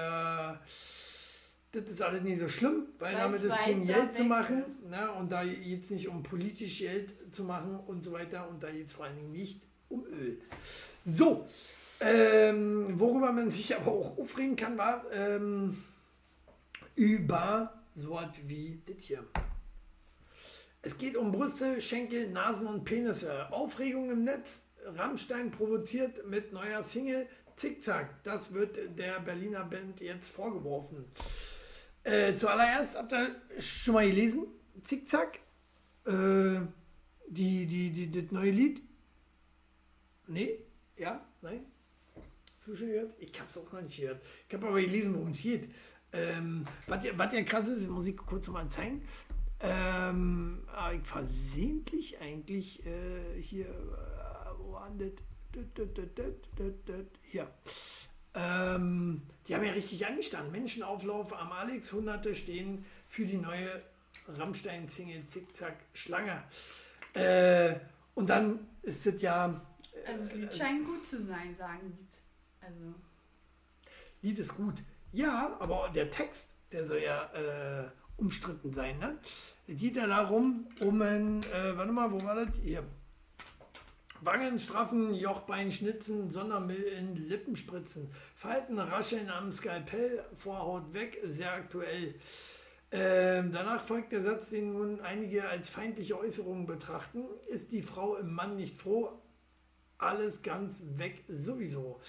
das ist alles nicht so schlimm, weil Weil damit ist kein Geld zu machen. ist. Ne? Und da geht es nicht um politisch Geld zu machen und so weiter. Und da geht es vor allen Dingen nicht um Öl. So, ähm, worüber man sich aber auch aufregen kann, war ähm, über so was wie das hier. Es geht um Brüste, Schenkel, Nasen und Penisse. Aufregung im Netz. Rammstein provoziert mit neuer Single Zickzack. Das wird der Berliner Band jetzt vorgeworfen. Äh, zuallererst habt ihr schon mal gelesen? Zickzack. Äh, die, die, die, das neue Lied. Nee? Ja? Nein? Hast du schon gehört? Ich hab's auch noch nicht gehört. Ich habe aber gelesen, worum es geht. Ähm, was, ja, was ja krass ist, muss ich kurz mal zeigen. Ähm, hab ich versehentlich eigentlich äh, hier, äh, wo denn das? Hier. Ähm, die haben ja richtig angestanden. Menschenauflauf am Alex, Hunderte stehen für die neue Rammstein-Single Zickzack Schlange. Äh, und dann ist es ja. Also das Lied äh, scheint gut zu sein, sagen die. Also, Lied ist gut. Ja, aber der Text, der soll ja äh, umstritten sein. Ne? Es geht ja darum, um ein, äh, warte mal, wo war das? Hier. Wangen straffen, Jochbein schnitzen, Sondermüll in Lippen spritzen, Falten rascheln am Skalpell, Vorhaut weg, sehr aktuell. Ähm, danach folgt der Satz, den nun einige als feindliche Äußerungen betrachten. Ist die Frau im Mann nicht froh? Alles ganz weg sowieso.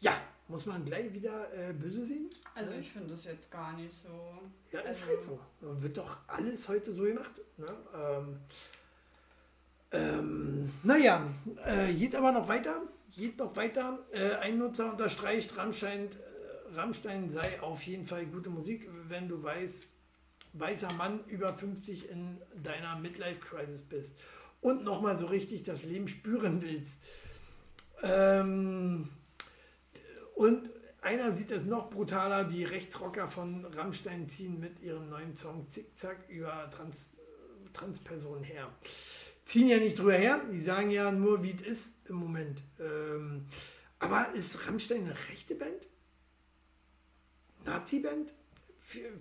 Ja, muss man gleich wieder äh, böse sehen? Also ich finde das jetzt gar nicht so. Ja, ist halt so. Wird doch alles heute so gemacht. Ne? Ähm, ähm, naja, äh, geht aber noch weiter. Geht noch weiter. Äh, ein Nutzer unterstreicht, Rammstein, äh, Rammstein sei auf jeden Fall gute Musik, wenn du weißt, weißer Mann über 50 in deiner Midlife-Crisis bist und nochmal so richtig das Leben spüren willst. Ähm, und einer sieht es noch brutaler, die Rechtsrocker von Rammstein ziehen mit ihrem neuen Song Zickzack über Trans, Transpersonen her. Ziehen ja nicht drüber her, die sagen ja nur, wie es ist im Moment. Ähm, aber ist Rammstein eine rechte Band? Nazi-Band?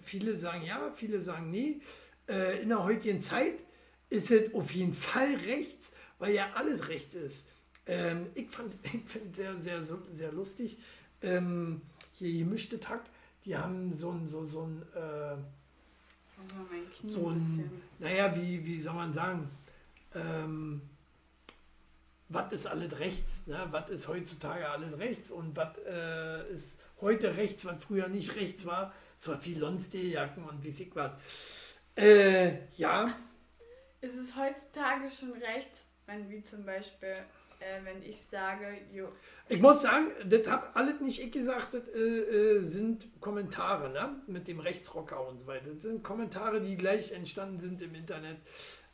Viele sagen ja, viele sagen nee. Äh, in der heutigen Zeit ist es auf jeden Fall rechts, weil ja alles rechts ist. Ähm, ich fand es sehr, sehr, sehr lustig. Ähm, hier gemischte Takt, die haben so ein, so, so ein, äh, so ein, naja, wie, wie soll man sagen, ähm, was ist alles rechts, ne? was ist heutzutage alles rechts und was äh, ist heute rechts, was früher nicht rechts war, so was wie Lonsdale-Jacken und wie sich was. Äh, ja. Ist es heutzutage schon rechts, wenn wie zum Beispiel äh, wenn ich sage, jo. Ich muss sagen, das habe alles nicht ich gesagt, das äh, äh, sind Kommentare ne? mit dem Rechtsrocker und so weiter. Das sind Kommentare, die gleich entstanden sind im Internet.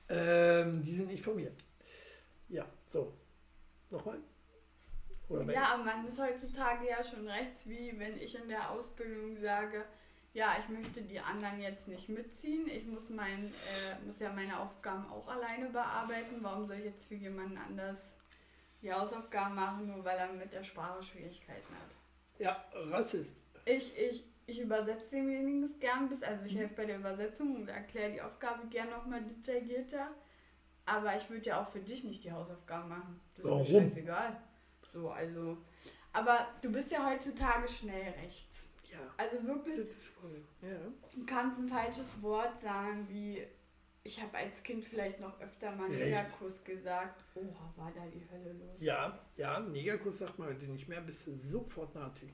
Ähm, die sind nicht von mir. Ja, so. Nochmal? Oder ja, aber man ist heutzutage ja schon rechts, wie wenn ich in der Ausbildung sage, ja, ich möchte die anderen jetzt nicht mitziehen. Ich muss, mein, äh, muss ja meine Aufgaben auch alleine bearbeiten. Warum soll ich jetzt für jemanden anders die Hausaufgaben machen, nur weil er mit der Sprache Schwierigkeiten hat. Ja, Rassist. Ich, ich, ich übersetze demjenigen das gern bis, also ich mhm. helfe bei der Übersetzung und erkläre die Aufgabe gern nochmal detaillierter. Aber ich würde ja auch für dich nicht die Hausaufgaben machen. Das Warum? ist mir scheißegal. So, also. Aber du bist ja heutzutage schnell rechts. Ja. Also wirklich. Ja. Du kannst ein falsches Wort sagen wie ich habe als Kind vielleicht noch öfter mal Negerkuss gesagt. Oha, war da die Hölle los. Ja, ja, Negerkuss sagt man heute nicht mehr, bist du sofort Nazi.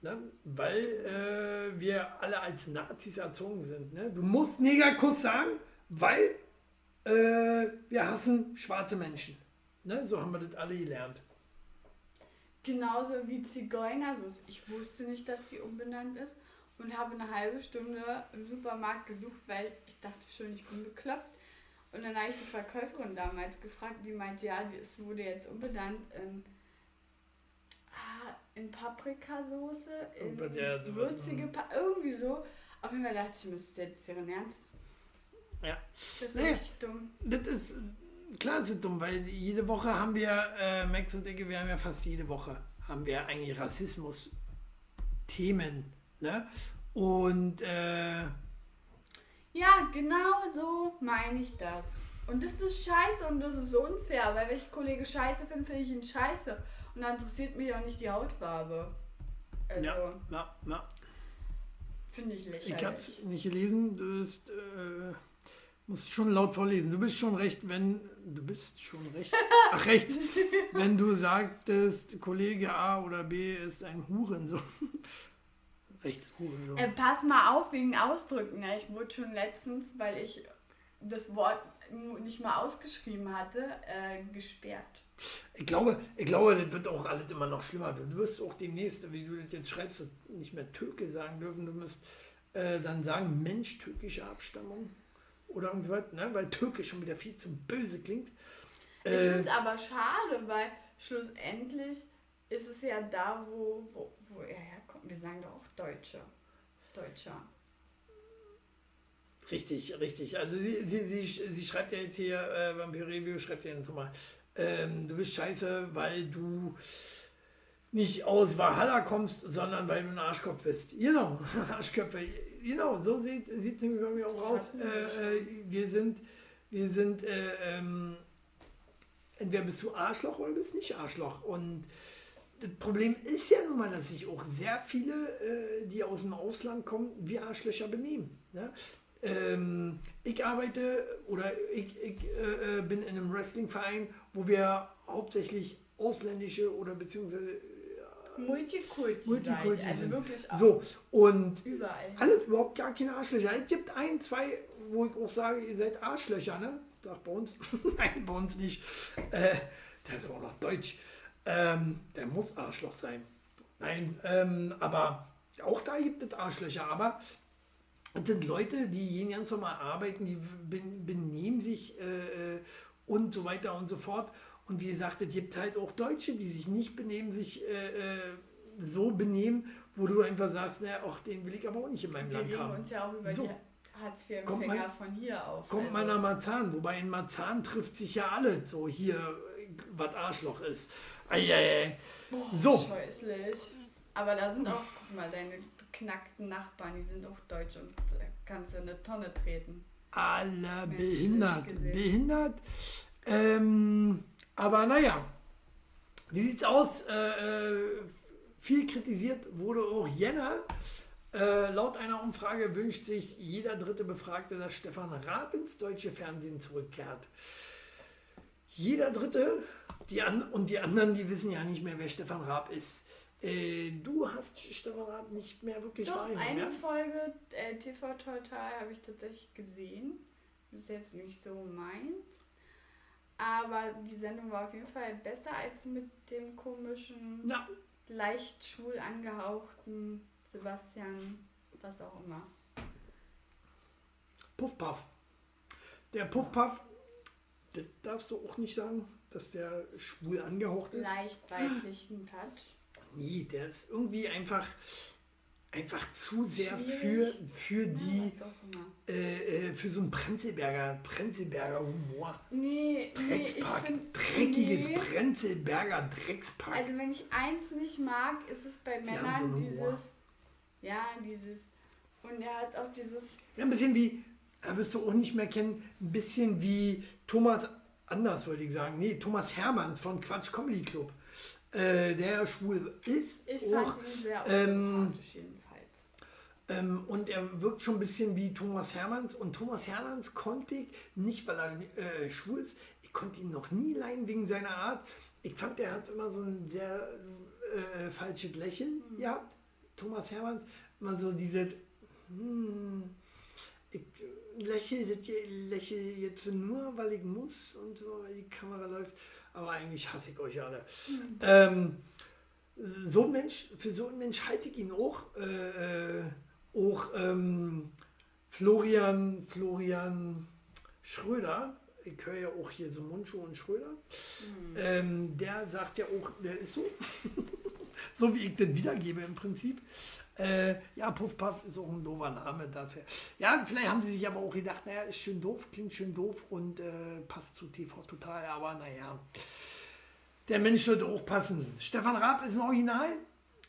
Ne? Weil äh, wir alle als Nazis erzogen sind. Ne? Du musst Negerkuss sagen, weil äh, wir hassen schwarze Menschen. Ne? So haben wir das alle gelernt. Genauso wie Zigeuner. Ich wusste nicht, dass sie umbenannt ist und habe eine halbe Stunde im Supermarkt gesucht, weil ich dachte schon, ich bin bekloppt. Und dann habe ich die Verkäuferin damals gefragt, die meinte, ja, es wurde jetzt umbenannt in, ah, in Paprikasauce, in ja, würzige, pa irgendwie so. Auf jeden Fall dachte ich das ist jetzt deren Ernst. Ja. Das ist nee, echt dumm. Das ist, klar ist es dumm, weil jede Woche haben wir, äh, Max und Ecke, wir haben ja fast jede Woche, haben wir eigentlich Rassismus-Themen Ne? Und äh, ja, genau so meine ich das. Und das ist scheiße und das ist unfair, weil wenn ich Kollege scheiße finde, finde ich ihn scheiße. Und dann interessiert mich auch nicht die Hautfarbe. Also, ja, na, na. Finde ich lächerlich. Ich habe es nicht gelesen. Du bist, äh, musst schon laut vorlesen. Du bist schon recht, wenn. Du bist schon recht. Ach, rechts. wenn du sagtest, Kollege A oder B ist ein Hurensohn. Rechtshurensohn. Äh, pass mal auf wegen Ausdrücken. Ne? Ich wurde schon letztens, weil ich das Wort nicht mal ausgeschrieben hatte, äh, gesperrt. Ich glaube, ich glaube, das wird auch alles immer noch schlimmer. Du wirst auch demnächst, wie du das jetzt schreibst, nicht mehr Türke sagen dürfen. Du musst äh, dann sagen, Mensch, türkische Abstammung oder irgendwas, ne? weil Türkisch schon wieder viel zu böse klingt. Ich äh, finde es aber schade, weil schlussendlich ist es ja da, wo, wo, wo er herkommt. Wir sagen doch auch Deutsche. Deutscher. Richtig, richtig. Also sie, sie, sie, sie schreibt ja jetzt hier, äh, Vampir Review schreibt ja nochmal, ähm, du bist scheiße, weil du nicht aus Valhalla kommst, sondern weil du ein Arschkopf bist. Genau, Arschköpfe. Genau, so sieht es nämlich bei mir auch aus. Äh, äh, wir sind, wir sind äh, ähm, entweder bist du Arschloch oder bist nicht Arschloch. Und das Problem ist ja nun mal, dass sich auch sehr viele, äh, die aus dem Ausland kommen, wie Arschlöcher benehmen. Ne? Ähm, ich arbeite oder ich, ich äh, äh bin in einem Wrestlingverein, wo wir hauptsächlich ausländische oder beziehungsweise Multikulti, Multikulti also wirklich auch so und überall. Alles überhaupt gar keine Arschlöcher. Es gibt ein, zwei, wo ich auch sage, ihr seid Arschlöcher, ne? Doch bei uns, nein, bei uns nicht. Äh, der ist auch noch Deutsch. Ähm, der muss Arschloch sein. Nein, ähm, aber auch da gibt es Arschlöcher. Aber es sind Leute, die jeden ganz normal arbeiten, die benehmen sich äh, äh, und so weiter und so fort. Und wie gesagt, es gibt halt auch Deutsche, die sich nicht benehmen, sich äh, äh so benehmen, wo du einfach sagst, naja, ach, den will ich aber auch nicht in meinem Wir Land haben. uns ja auch über so. Hartz-IV-Empfänger von hier auf. Kommt also. man nach Marzahn, wobei in Marzahn trifft sich ja alle, so hier, was Arschloch ist. Eieiei. Boah, so. Scheußlich. Aber da sind auch, guck mal, deine beknackten Nachbarn, die sind auch deutsch und kannst in eine Tonne treten. Alle behindert. Behindert. Ähm, aber naja, wie sieht's aus? Äh, äh, viel kritisiert wurde auch Jänner. Äh, laut einer Umfrage wünscht sich jeder dritte Befragte, dass Stefan Raab ins deutsche Fernsehen zurückkehrt. Jeder dritte, die an, und die anderen, die wissen ja nicht mehr, wer Stefan Raab ist. Äh, du hast Stefan Raab nicht mehr wirklich Doch, wahrgenommen. Eine ja? Folge äh, TV Total habe ich tatsächlich gesehen. Ist jetzt nicht so meins. Aber die Sendung war auf jeden Fall besser als mit dem komischen, ja. leicht schwul angehauchten Sebastian, was auch immer. Puffpuff. Der Puffpuff, das darfst du auch nicht sagen, dass der schwul angehaucht ist. Leicht weiblichen Touch. Nee, der ist irgendwie einfach einfach zu sehr für, für die, ja, äh, äh, für so einen Prenzlberger, Prenzlberger Humor. Nee, Dreckspack, nee, dreckiges nee. Prenzlberger Dreckspack. Also wenn ich eins nicht mag, ist es bei Männern so dieses, ja, dieses, und er hat auch dieses... Ja, ein bisschen wie, da wirst du auch nicht mehr kennen, ein bisschen wie Thomas, anders wollte ich sagen, nee, Thomas Hermanns von Quatsch Comedy Club. Äh, der schwul ist. Ich auch, fand ihn sehr ähm, ähm, und er wirkt schon ein bisschen wie Thomas Hermanns. Und Thomas Hermanns konnte ich, nicht weil er äh, schwul ist, ich konnte ihn noch nie leiden wegen seiner Art. Ich fand, er hat immer so ein sehr äh, falsches Lächeln mhm. Ja, Thomas Hermanns, immer so dieses, hm, ich lächle, lächle jetzt nur, weil ich muss und so, weil die Kamera läuft. Aber eigentlich hasse ich euch alle. Mhm. Ähm, so ein Mensch, für so einen Mensch halte ich ihn auch. Äh, äh auch ähm, Florian, Florian Schröder, ich höre ja auch hier so Mundschuh und Schröder, mhm. ähm, der sagt ja auch, der ist so, so wie ich den wiedergebe im Prinzip. Äh, ja, Puff Puff ist auch ein doofer Name dafür. Ja, vielleicht haben sie sich aber auch gedacht, naja, ist schön doof, klingt schön doof und äh, passt zu TV total, aber naja, der Mensch sollte auch passen. Stefan Raab ist ein Original,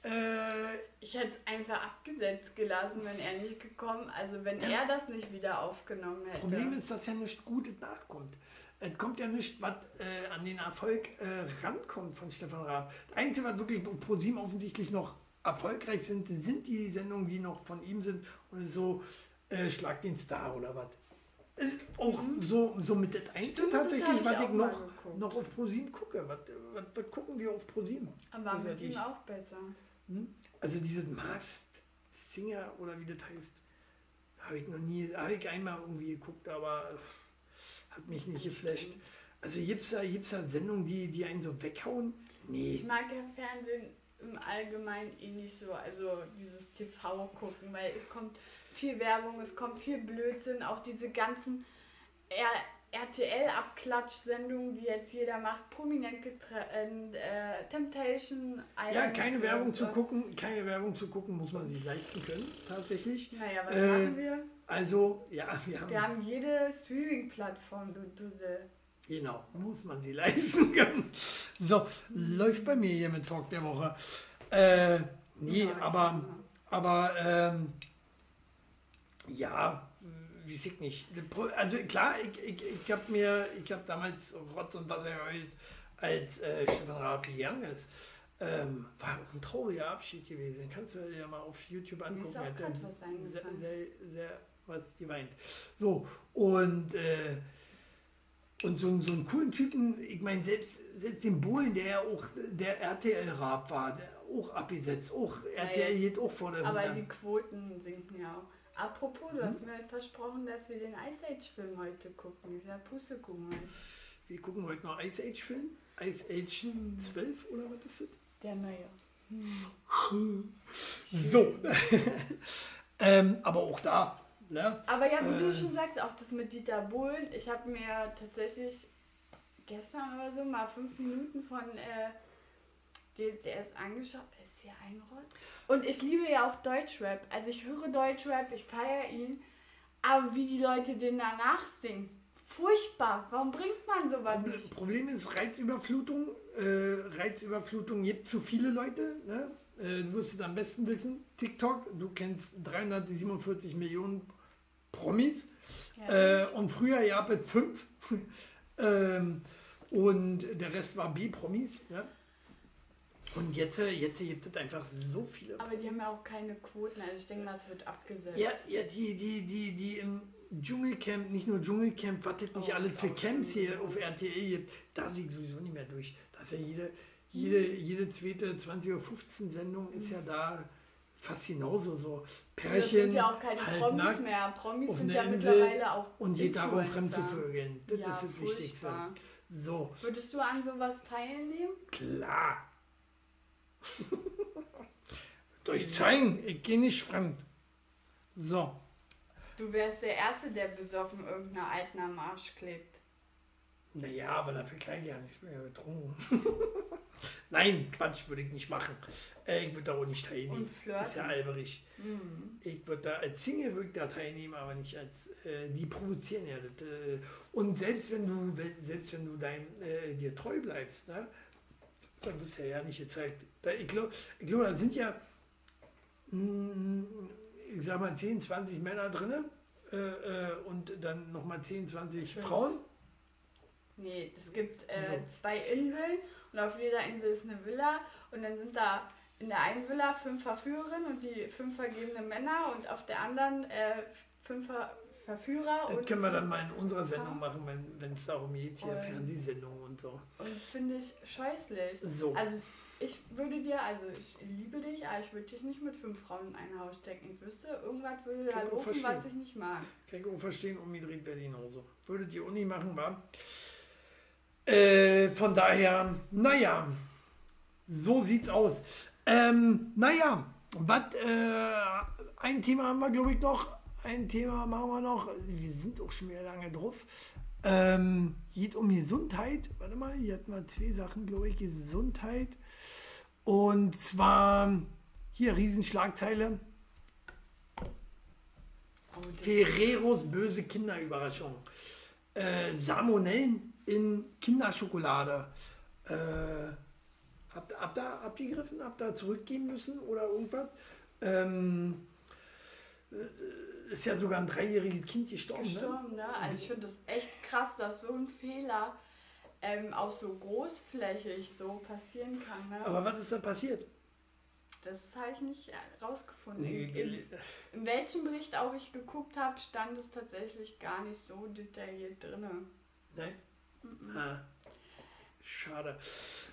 äh, ich hätte es einfach abgesetzt gelassen, wenn er nicht gekommen, also wenn er das nicht wieder aufgenommen hätte. Problem ist, dass ja nichts Gutes nachkommt. Es kommt ja nicht, was äh, an den Erfolg äh, rankommt von Stefan Raab. Das Einzige, was wirklich pro sieben offensichtlich noch erfolgreich sind, sind die Sendungen, die noch von ihm sind und so äh, Schlag den Star oder was. Ist auch mhm. so, so mit das Einzige tatsächlich, was ich, noch, noch auf ProSieben gucke. Was, was, was gucken wir auf ProSieben? Aber mit ihm auch besser. Hm? Also diese Masked Singer oder wie das heißt, habe ich noch nie, habe ich einmal irgendwie geguckt, aber hat mich nicht geflasht. Also gibt es da, gibt's da Sendungen, die, die einen so weghauen? Nee. Ich mag ja Fernsehen im Allgemeinen eh nicht so, also dieses TV gucken, weil es kommt viel Werbung, es kommt viel Blödsinn, auch diese ganzen RTL-Abklatsch-Sendungen, die jetzt jeder macht, prominent getrennt, äh, Temptation Island. Ja, keine Werbung zu gucken, keine Werbung zu gucken, muss man sich leisten können, tatsächlich. Naja, was äh, machen wir? Also, ja, wir haben. Wir haben jede Streaming-Plattform, du, du, Genau, muss man sie leisten können. So, läuft bei mir hier mit Talk der Woche. Äh, nee, Ja, aber, aber ähm, ja, weiß ich nicht. Also klar, ich, ich, ich habe mir, ich habe damals Rotz und Wasser geheult, als äh, Stefan Raab gegangen ist. Ähm, war auch ein trauriger Abschied gewesen. Kannst du dir ja mal auf YouTube angucken. hat sehr, sehr, sehr was geweint. So, und äh, und so, einen- so einen coolen Typen, ich meine, selbst, selbst den Bullen, der ja auch der RTL-Rap war, der auch abgesetzt, auch RTL geht auch vor der Aber Hunde. die Quoten sinken ja auch. Apropos, du Mhm. hast mir halt versprochen, dass wir den Ice Age-Film heute gucken. Dieser Pustekuchen. halt. Wir gucken heute noch Ice Age-Film. Ice Age 12 oder was ist das? Der neue. So. ähm, aber auch da, ne? Aber ja, wie du Äh. schon sagst, auch das mit Dieter Bohlen. Ich habe mir tatsächlich gestern oder so mal fünf Minuten von äh, DSDS angeschaut. Ist ja ein Rott. Und ich liebe ja auch Deutschrap. Also ich höre Deutschrap, ich feiere ihn. Aber wie die Leute den danach singen. Furchtbar. Warum bringt man sowas nicht? Problem ist Reizüberflutung. Äh, Reizüberflutung gibt zu viele Leute. Ne? Äh, du wirst es am besten wissen. TikTok, du kennst 347 Millionen Promis. Äh, und früher gab es fünf. ähm, und der Rest war B-Promis. Ja? Und jetzt, äh, jetzt gibt es einfach so viele. Aber die haben ja auch keine Quoten. Also ich denke mal, es wird abgesetzt. Ja, ja die, die, die, die im Dschungelcamp, nicht nur Dschungelcamp, was es nicht Oh, alles für Camps hier auf RTL gibt, da ich sowieso nicht mehr durch. Da ist ja jede, jede, jede zweite 20.15 Uhr Sendung ist ja da fast genauso so. Und das Pärchen sind ja auch keine halt Promis nackt mehr. Promis sind ja Insel mittlerweile auch und geht darum, fremd zu vögeln. Das ja, ist das Wichtigste. So, Würdest du an sowas teilnehmen? klar. Durch zeigen, ich gehe nicht fremd. So. Du wärst der Erste, der besoffen irgendeiner Alten am Arsch klebt. Naja, aber dafür kann ich ja nicht mehr betrunken. Nein, Quatsch würde ich nicht machen. Äh, ich würde da auch nicht teilnehmen. Und flirten. ist ja alberig. Mhm. Ich würde da als Single würde ich da teilnehmen, aber nicht als äh, die provozieren ja. Das, äh, und selbst wenn du selbst wenn du dein, äh, dir treu bleibst, ne, dann wirst du ja nicht gezeigt. Da, ich glaube, ich glaub, da sind ja mh, ich sag mal 10, 20 Männer drin äh, und dann nochmal 10, 20 Fünf. Frauen. Nee, es gibt äh, So. zwei Inseln und auf jeder Insel ist eine Villa und dann sind da in der einen Villa fünf Verführerinnen und die fünf vergebene Männer und auf der anderen äh, fünf Ver Verführer Das können wir dann mal in unserer Sendung machen, wenn es darum geht, hier Fernsehsendungen und so. und finde ich scheußlich. So. Also ich würde dir, also ich liebe dich, aber ich würde dich nicht mit fünf Frauen in ein Haus stecken. Ich wüsste, irgendwas würde da laufen, was ich nicht mag. Kann ich auch verstehen, umgedreht wäre die genauso. Würde die Uni machen, war. Äh, von daher, naja, so sieht's aus. Ähm, naja, was, äh, ein Thema haben wir, glaube ich, noch. Ein Thema machen wir noch. Wir sind auch schon wieder lange drauf. Ähm, geht um Gesundheit. Warte mal, hier hatten wir zwei Sachen, glaube ich. Gesundheit. Und zwar hier Riesenschlagzeile. Oh, Ferreros böse Kinderüberraschung. Äh, Salmonellen in Kinderschokolade. Äh, habt, habt ihr abgegriffen? Habt ihr zurückgeben müssen oder irgendwas? Ähm, äh, ist ja sogar ein dreijähriges Kind gestorben. Ne? gestorben, ne? Also ich finde das echt krass, dass so ein Fehler ähm, auch so großflächig so passieren kann. Ne? Aber was ist da passiert? das habe ich nicht rausgefunden. Nee, in, in, in welchem Bericht auch ich geguckt habe, stand es tatsächlich gar nicht so detailliert drin. Nein? Ah, schade.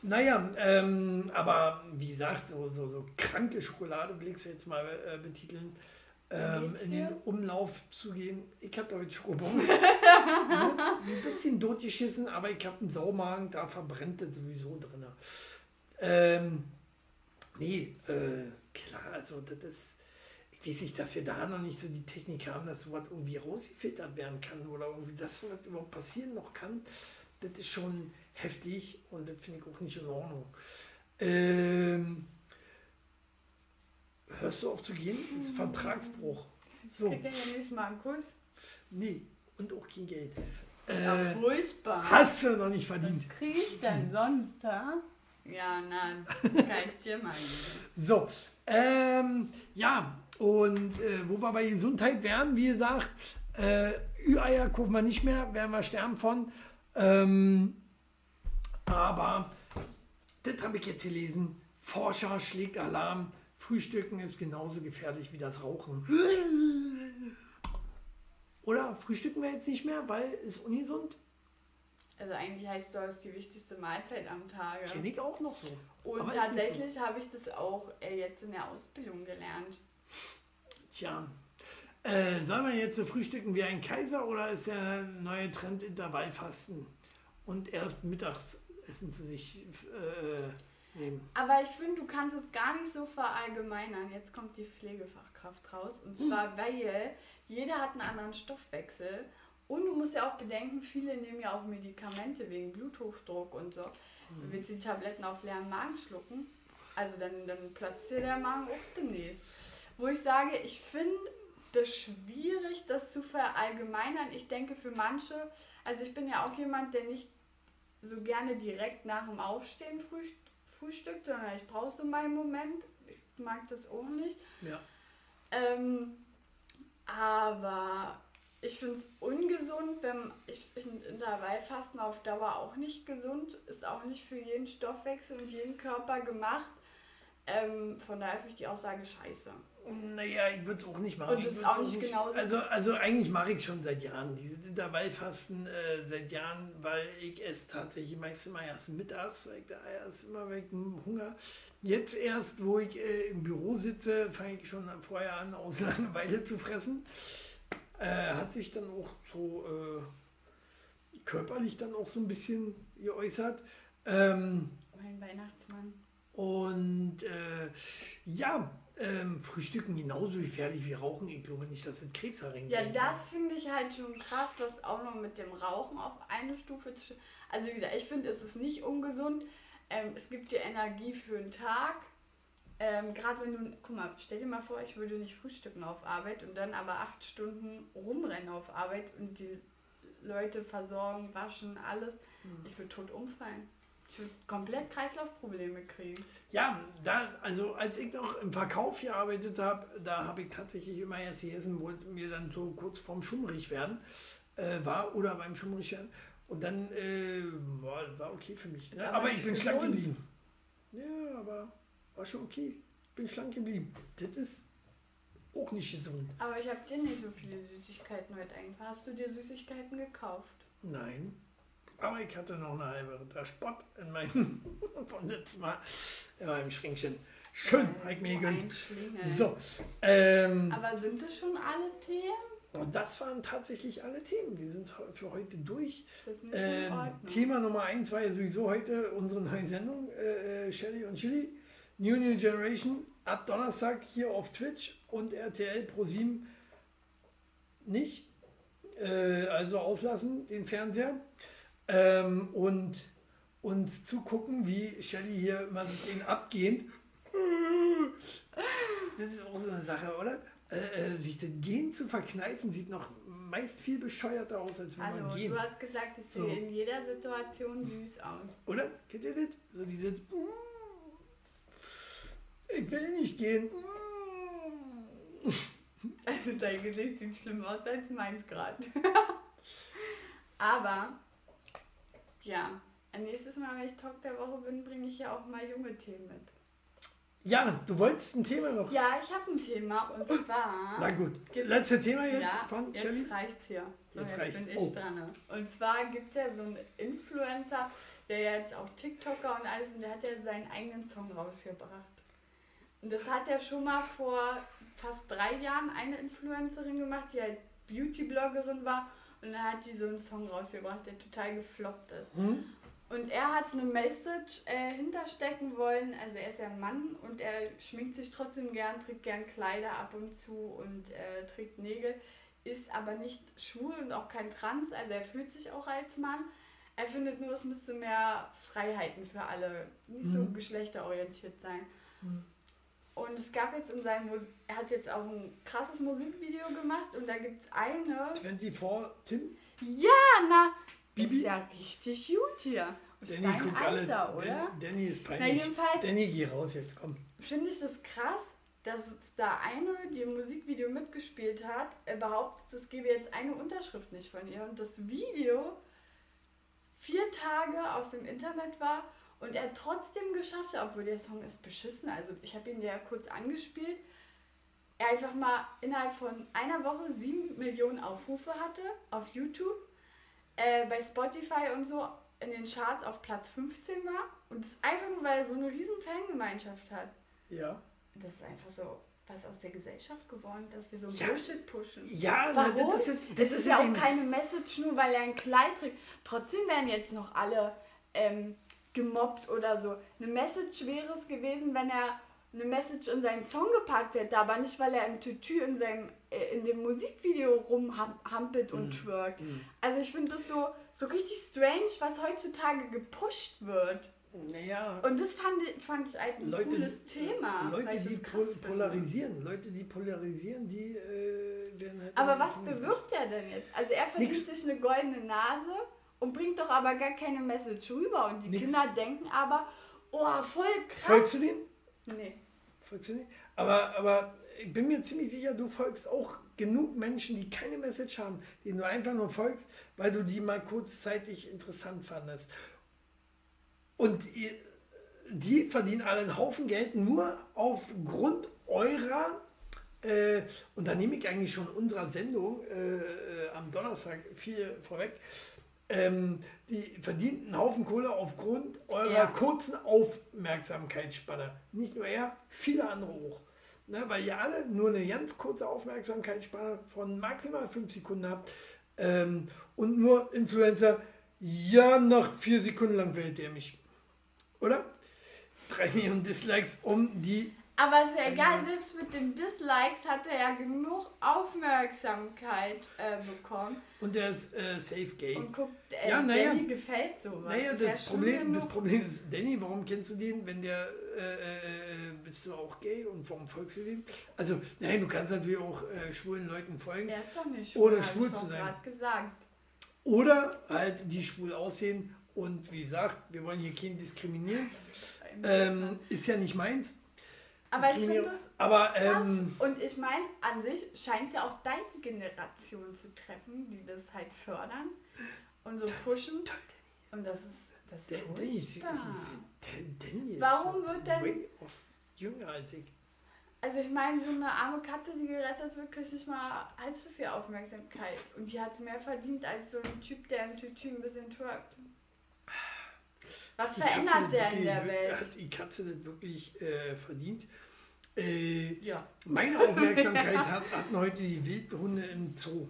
Naja, ähm, aber wie gesagt, so, so, so kranke Schokolade, will ich es jetzt mal äh, betiteln, ähm, in den Umlauf zu gehen. Ich habe heute Schokobons. ja, ein bisschen totgeschissen, aber ich habe einen Saumagen, da verbrennt das sowieso drin. Ähm, nee, äh, klar, also das ist. Ich weiß nicht, dass wir da noch nicht so die Technik haben, dass sowas irgendwie rausgefiltert werden kann oder irgendwie, dass sowas überhaupt passieren noch kann. Das ist schon heftig und das finde ich auch nicht in Ordnung. Ähm, hörst du auf zu gehen? Das ist Vertragsbruch. So. Kriegt er ja nicht mal einen Kuss. Nee, und auch kein Geld. Ja, Äh, furchtbar. hast du noch nicht verdient. Was kriege ich denn sonst, ha? Ja, nein, das kann ich dir mal geben. So, ähm, ja, und äh, wo wir bei Gesundheit wären, wie gesagt, äh, Ü-Eier kaufen wir nicht mehr, werden wir sterben von. Ähm, aber das habe ich jetzt gelesen. Forscher schlägt Alarm. Frühstücken ist genauso gefährlich wie das Rauchen. Oder frühstücken wir jetzt nicht mehr, weil es ungesund? Also eigentlich heißt das die wichtigste Mahlzeit am Tage. Kenne ich auch noch so. Und Aber nicht so. tatsächlich habe ich das auch äh, jetzt in der Ausbildung gelernt. Tja, äh, soll man jetzt so frühstücken wie ein Kaiser oder ist der neue Trend Intervallfasten und erst mittags Essen zu sich äh, nehmen? Aber ich finde, du kannst es gar nicht so verallgemeinern. Jetzt kommt die Pflegefachkraft raus. Und zwar, weil jeder hat einen anderen Stoffwechsel. Und du musst ja auch bedenken, viele nehmen ja auch Medikamente wegen Bluthochdruck und so. Du willst die Tabletten auf leeren Magen schlucken. Also dann, dann platzt dir der Magen auch demnächst. Wo ich sage, ich finde das schwierig, das zu verallgemeinern. Ich denke für manche, also ich bin ja auch jemand, der nicht so gerne direkt nach dem Aufstehen früh, frühstückt, sondern ich brauche so meinen Moment. Ich mag das auch nicht. Ja. Ähm, aber ich finde es ungesund, wenn ich finde Intervallfasten auf Dauer auch nicht gesund, ist auch nicht für jeden Stoffwechsel und jeden Körper gemacht. Ähm, von daher finde ich die Aussage scheiße. Naja, ich würde es auch nicht machen. Und das ist auch nicht genauso- Also, also eigentlich mache ich es schon seit Jahren. Dieses Intervallfasten äh, seit Jahren, weil ich esse tatsächlich meist immer erst mittags, weil ich da erst immer wegen Hunger. Jetzt erst, wo ich äh, im Büro sitze, fange ich schon vorher an, aus Langeweile zu fressen. Äh, hat sich dann auch so äh, körperlich dann auch so ein bisschen geäußert. Ähm, Mein Weihnachtsmann. und äh, ja, ähm, Frühstücken genauso gefährlich wie Rauchen. Ich glaube nicht, dass es Krebs erregt. Ja, das finde ich halt schon krass, das auch noch mit dem Rauchen auf eine Stufe zu. Also, wie gesagt, ich finde, es ist nicht ungesund. Ähm, es gibt dir Energie für einen Tag. Ähm, Gerade wenn du, guck mal, stell dir mal vor, ich würde nicht frühstücken auf Arbeit und dann aber acht Stunden rumrennen auf Arbeit und die Leute versorgen, waschen, alles. Ich würde tot umfallen. Ich würde komplett Kreislaufprobleme kriegen. Ja, da, also als ich noch im Verkauf gearbeitet habe, da habe ich tatsächlich immer erst gegessen, wo mir dann so kurz vorm Schummrig werden äh, war oder beim Schummrig werden. Und dann äh, war, war okay für mich. Ne? aber Aber ich bin schlank geblieben. Ja, aber war schon okay. Bin schlank geblieben. Das ist auch nicht gesund. Aber ich habe dir nicht so viele Süßigkeiten heute eingefallen. Hast du dir Süßigkeiten gekauft? Nein. Aber ich hatte noch eine halbe Ritter Spott in meinem vom letzten Mal in meinem Schränkchen. Schön, Ja, ich mir gegönnt. So, ähm, Aber sind das schon alle Themen? und das waren tatsächlich alle Themen. Wir sind für heute durch. Ähm. Thema Nummer eins war ja sowieso heute unsere neue Sendung, äh, äh, Shelly und Chili. New New Generation, ab Donnerstag hier auf Twitch und RTL Pro 7 nicht. Äh, also auslassen, den Fernseher. Ähm, und uns zugucken, wie Shelly hier immer sich den abgehend. Das ist auch so eine Sache, oder? Äh, äh, sich das Gehen zu verkneifen, sieht noch meist viel bescheuerter aus, als wenn man Hallo, gehen. du hast gesagt, ich So. sehe in jeder Situation süß aus. Oder? Kennt ihr das? So dieses. Ich will nicht gehen. Also dein Gesicht sieht schlimmer aus als meins gerade. Aber, ja, nächstes Mal, wenn ich Talk der Woche bin, bringe ich ja auch mal junge Themen mit. Ja, du wolltest ein Thema noch. Ja, ich habe ein Thema und zwar... Na gut. Gibt's- Letzte Thema jetzt ja, von jetzt Shelly. reicht's hier. So, Jetzt jetzt, reicht's. bin ich Oh. dran. ne? Und zwar gibt es ja so einen Influencer, der jetzt auch TikToker und alles, und der hat ja seinen eigenen Song rausgebracht. Und das hat ja schon mal vor fast drei Jahren eine Influencerin gemacht, die halt Beauty-Bloggerin war. Und dann hat die so einen Song rausgebracht, der total gefloppt ist. Hm? Und er hat eine Message äh, hinterstecken wollen. Also er ist ja ein Mann und er schminkt sich trotzdem gern, trägt gern Kleider ab und zu und äh, trägt Nägel, ist aber nicht schwul und auch kein Trans. Also er fühlt sich auch als Mann. Er findet nur, es müsste mehr Freiheiten für alle, nicht so Mhm. geschlechterorientiert sein. Mhm. Und es gab jetzt in seinem, Mus er hat jetzt auch ein krasses Musikvideo gemacht und da gibt es eine. 24 Tim? Ja, na, Bibi? ist ja richtig gut hier. Ist Danny dein guckt Alter, alle. oder? Dan- Danny ist Na, peinlich. jedenfalls- Danny, geh raus jetzt, komm. Finde ich das krass, dass da eine, die im Musikvideo mitgespielt hat, äh, behauptet, es gebe jetzt eine Unterschrift nicht von ihr. Und das Video vier Tage aus dem Internet war und er trotzdem geschafft hat, obwohl der Song ist beschissen. Also ich habe ihn ja kurz angespielt. Er einfach mal innerhalb von einer Woche sieben Millionen Aufrufe hatte auf YouTube, äh, bei Spotify und so in den Charts auf Platz 15 war. Und das einfach nur, weil er so eine riesen Fangemeinschaft hat. Ja. Das ist einfach so was aus der Gesellschaft geworden, dass wir so Ja. Bullshit pushen. Ja, Warum? das ist, das Das ist ist ja auch keine Message, nur weil er ein Kleid trägt. Trotzdem werden jetzt noch alle ähm, gemobbt oder so. Eine Message wäre es gewesen, wenn er eine Message in seinen Song gepackt hätte, aber nicht, weil er im Tütü in, seinem, äh, in dem Musikvideo rumhampelt und twerkt. Also ich finde das so, so richtig strange, was heutzutage gepusht wird. Naja, Und das fand, ich- fand ich halt ein Leute, cooles Thema. Leute, die pol krass finde. polarisieren, Leute, die polarisieren, die äh, werden halt. Aber was bewirkt er denn jetzt? Also er verdient sich eine goldene Nase und bringt doch aber gar keine Message rüber. Und die Nix. Kinder denken aber, oh, voll krass. Folgst du dem? Nee. Folgst du dem? Aber, aber ich bin mir ziemlich sicher, du folgst auch genug Menschen, die keine Message haben, denen du einfach nur folgst, weil du die mal kurzzeitig interessant fandest. Und die verdienen alle einen Haufen Geld nur aufgrund eurer, äh, und da nehme ich eigentlich schon unserer Sendung äh, äh, am Donnerstag viel vorweg, ähm, die verdienen einen Haufen Kohle aufgrund eurer Ja. kurzen Aufmerksamkeitsspanne. Nicht nur er, viele andere auch. Ne, weil ihr alle nur eine ganz kurze Aufmerksamkeitsspanne von maximal fünf Sekunden habt. Ähm, und nur Influencer, ja, nach vier Sekunden lang wählt er mich. Oder? Drei Millionen Dislikes, um die. Aber ist ja egal, selbst mit den Dislikes hat er ja genug Aufmerksamkeit äh, bekommen. Und der ist äh, safe gay. Und guckt, äh, Ja, naja. Danny gefällt sowas. Naja, das, schon Problem, das. Problem ist, Danny, warum kennst du den, wenn der, äh, äh, bist du auch gay und warum folgst du dem? Also, nein, du kannst natürlich auch äh, schwulen Leuten folgen. Er ist doch nicht schwul, hab schwul zu sein. gerade gesagt. Oder halt, die schwul aussehen und wie gesagt, wir wollen hier keinen diskriminieren. Ähm, ist ja nicht meins. Aber ich finde das Aber, ähm, Und ich meine, an sich scheint es ja auch deine Generation zu treffen, die das halt fördern und so pushen. Und das ist, das ist furchtbar. Danny ist Warum wird denn- way off jünger als ich. Also ich meine, so eine arme Katze, die gerettet wird, kriegt nicht mal halb so viel Aufmerksamkeit. Und die hat es mehr verdient als so ein Typ, der im Tütü ein bisschen twerkt. Was verändert der in der Welt? Hat die Katze das wirklich äh, verdient? Äh, Ja. meine Aufmerksamkeit hat, hatten heute die Wildhunde im Zoo.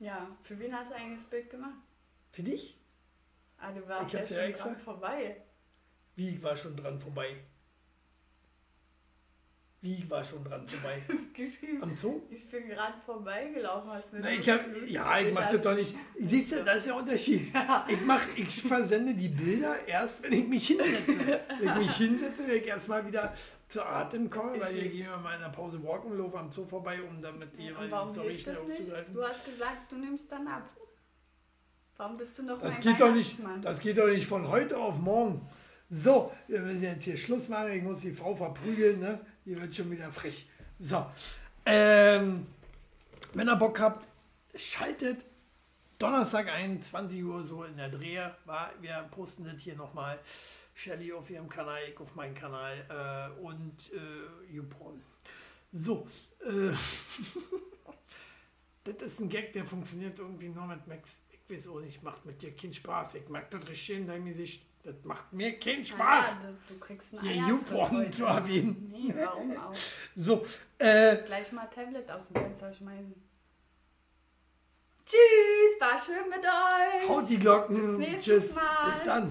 Ja, für wen hast du eigentlich das Bild gemacht? Für dich? Ah, du warst Ich ja schon ja dran vorbei. Wie ich war schon dran vorbei? Wie ich war schon dran vorbei? Geschrieben. Am Zoo? Ich bin gerade vorbeigelaufen, hast mir fünf ich hab, ja, ich später mach das doch nicht. Siehst du, das ist der Unterschied. Ich, mach, ich versende die Bilder erst, wenn ich mich hinsetze. Wenn ich mich hinsetze, wenn ich erstmal wieder zu Atem komme, weil wir gehen mal in der Pause walken, laufen am Zoo vorbei, um damit die Story schnell aufzugreifen. Du hast gesagt, du nimmst dann ab. Warum bist du noch Das geht, doch nicht, das geht doch nicht von heute auf morgen. So, wir müssen jetzt hier Schluss machen. Ich muss die Frau verprügeln. Ne? Die wird schon wieder frech. So, ähm, wenn ihr Bock habt, schaltet Donnerstag ein, 20 Uhr so in der Dreher. War, wir posten das hier nochmal. Shelly auf ihrem Kanal, ich auf meinem Kanal äh, und äh, YouPorn. So, äh, das ist ein Gag, der funktioniert irgendwie nur mit Max. Ich weiß auch nicht, macht mit dir keinen Spaß. Ich mag das richtig in deinem Gesicht. Das macht mir keinen Spaß, Naja, du, du kriegst einen hier YouPorn zu erwähnen. Nee, warum auch? So, äh, Gleich mal Tablet aus dem Fenster schmeißen. Tschüss, war schön mit euch. haut die Glocken. Bis Tschüss. Mal. Bis dann.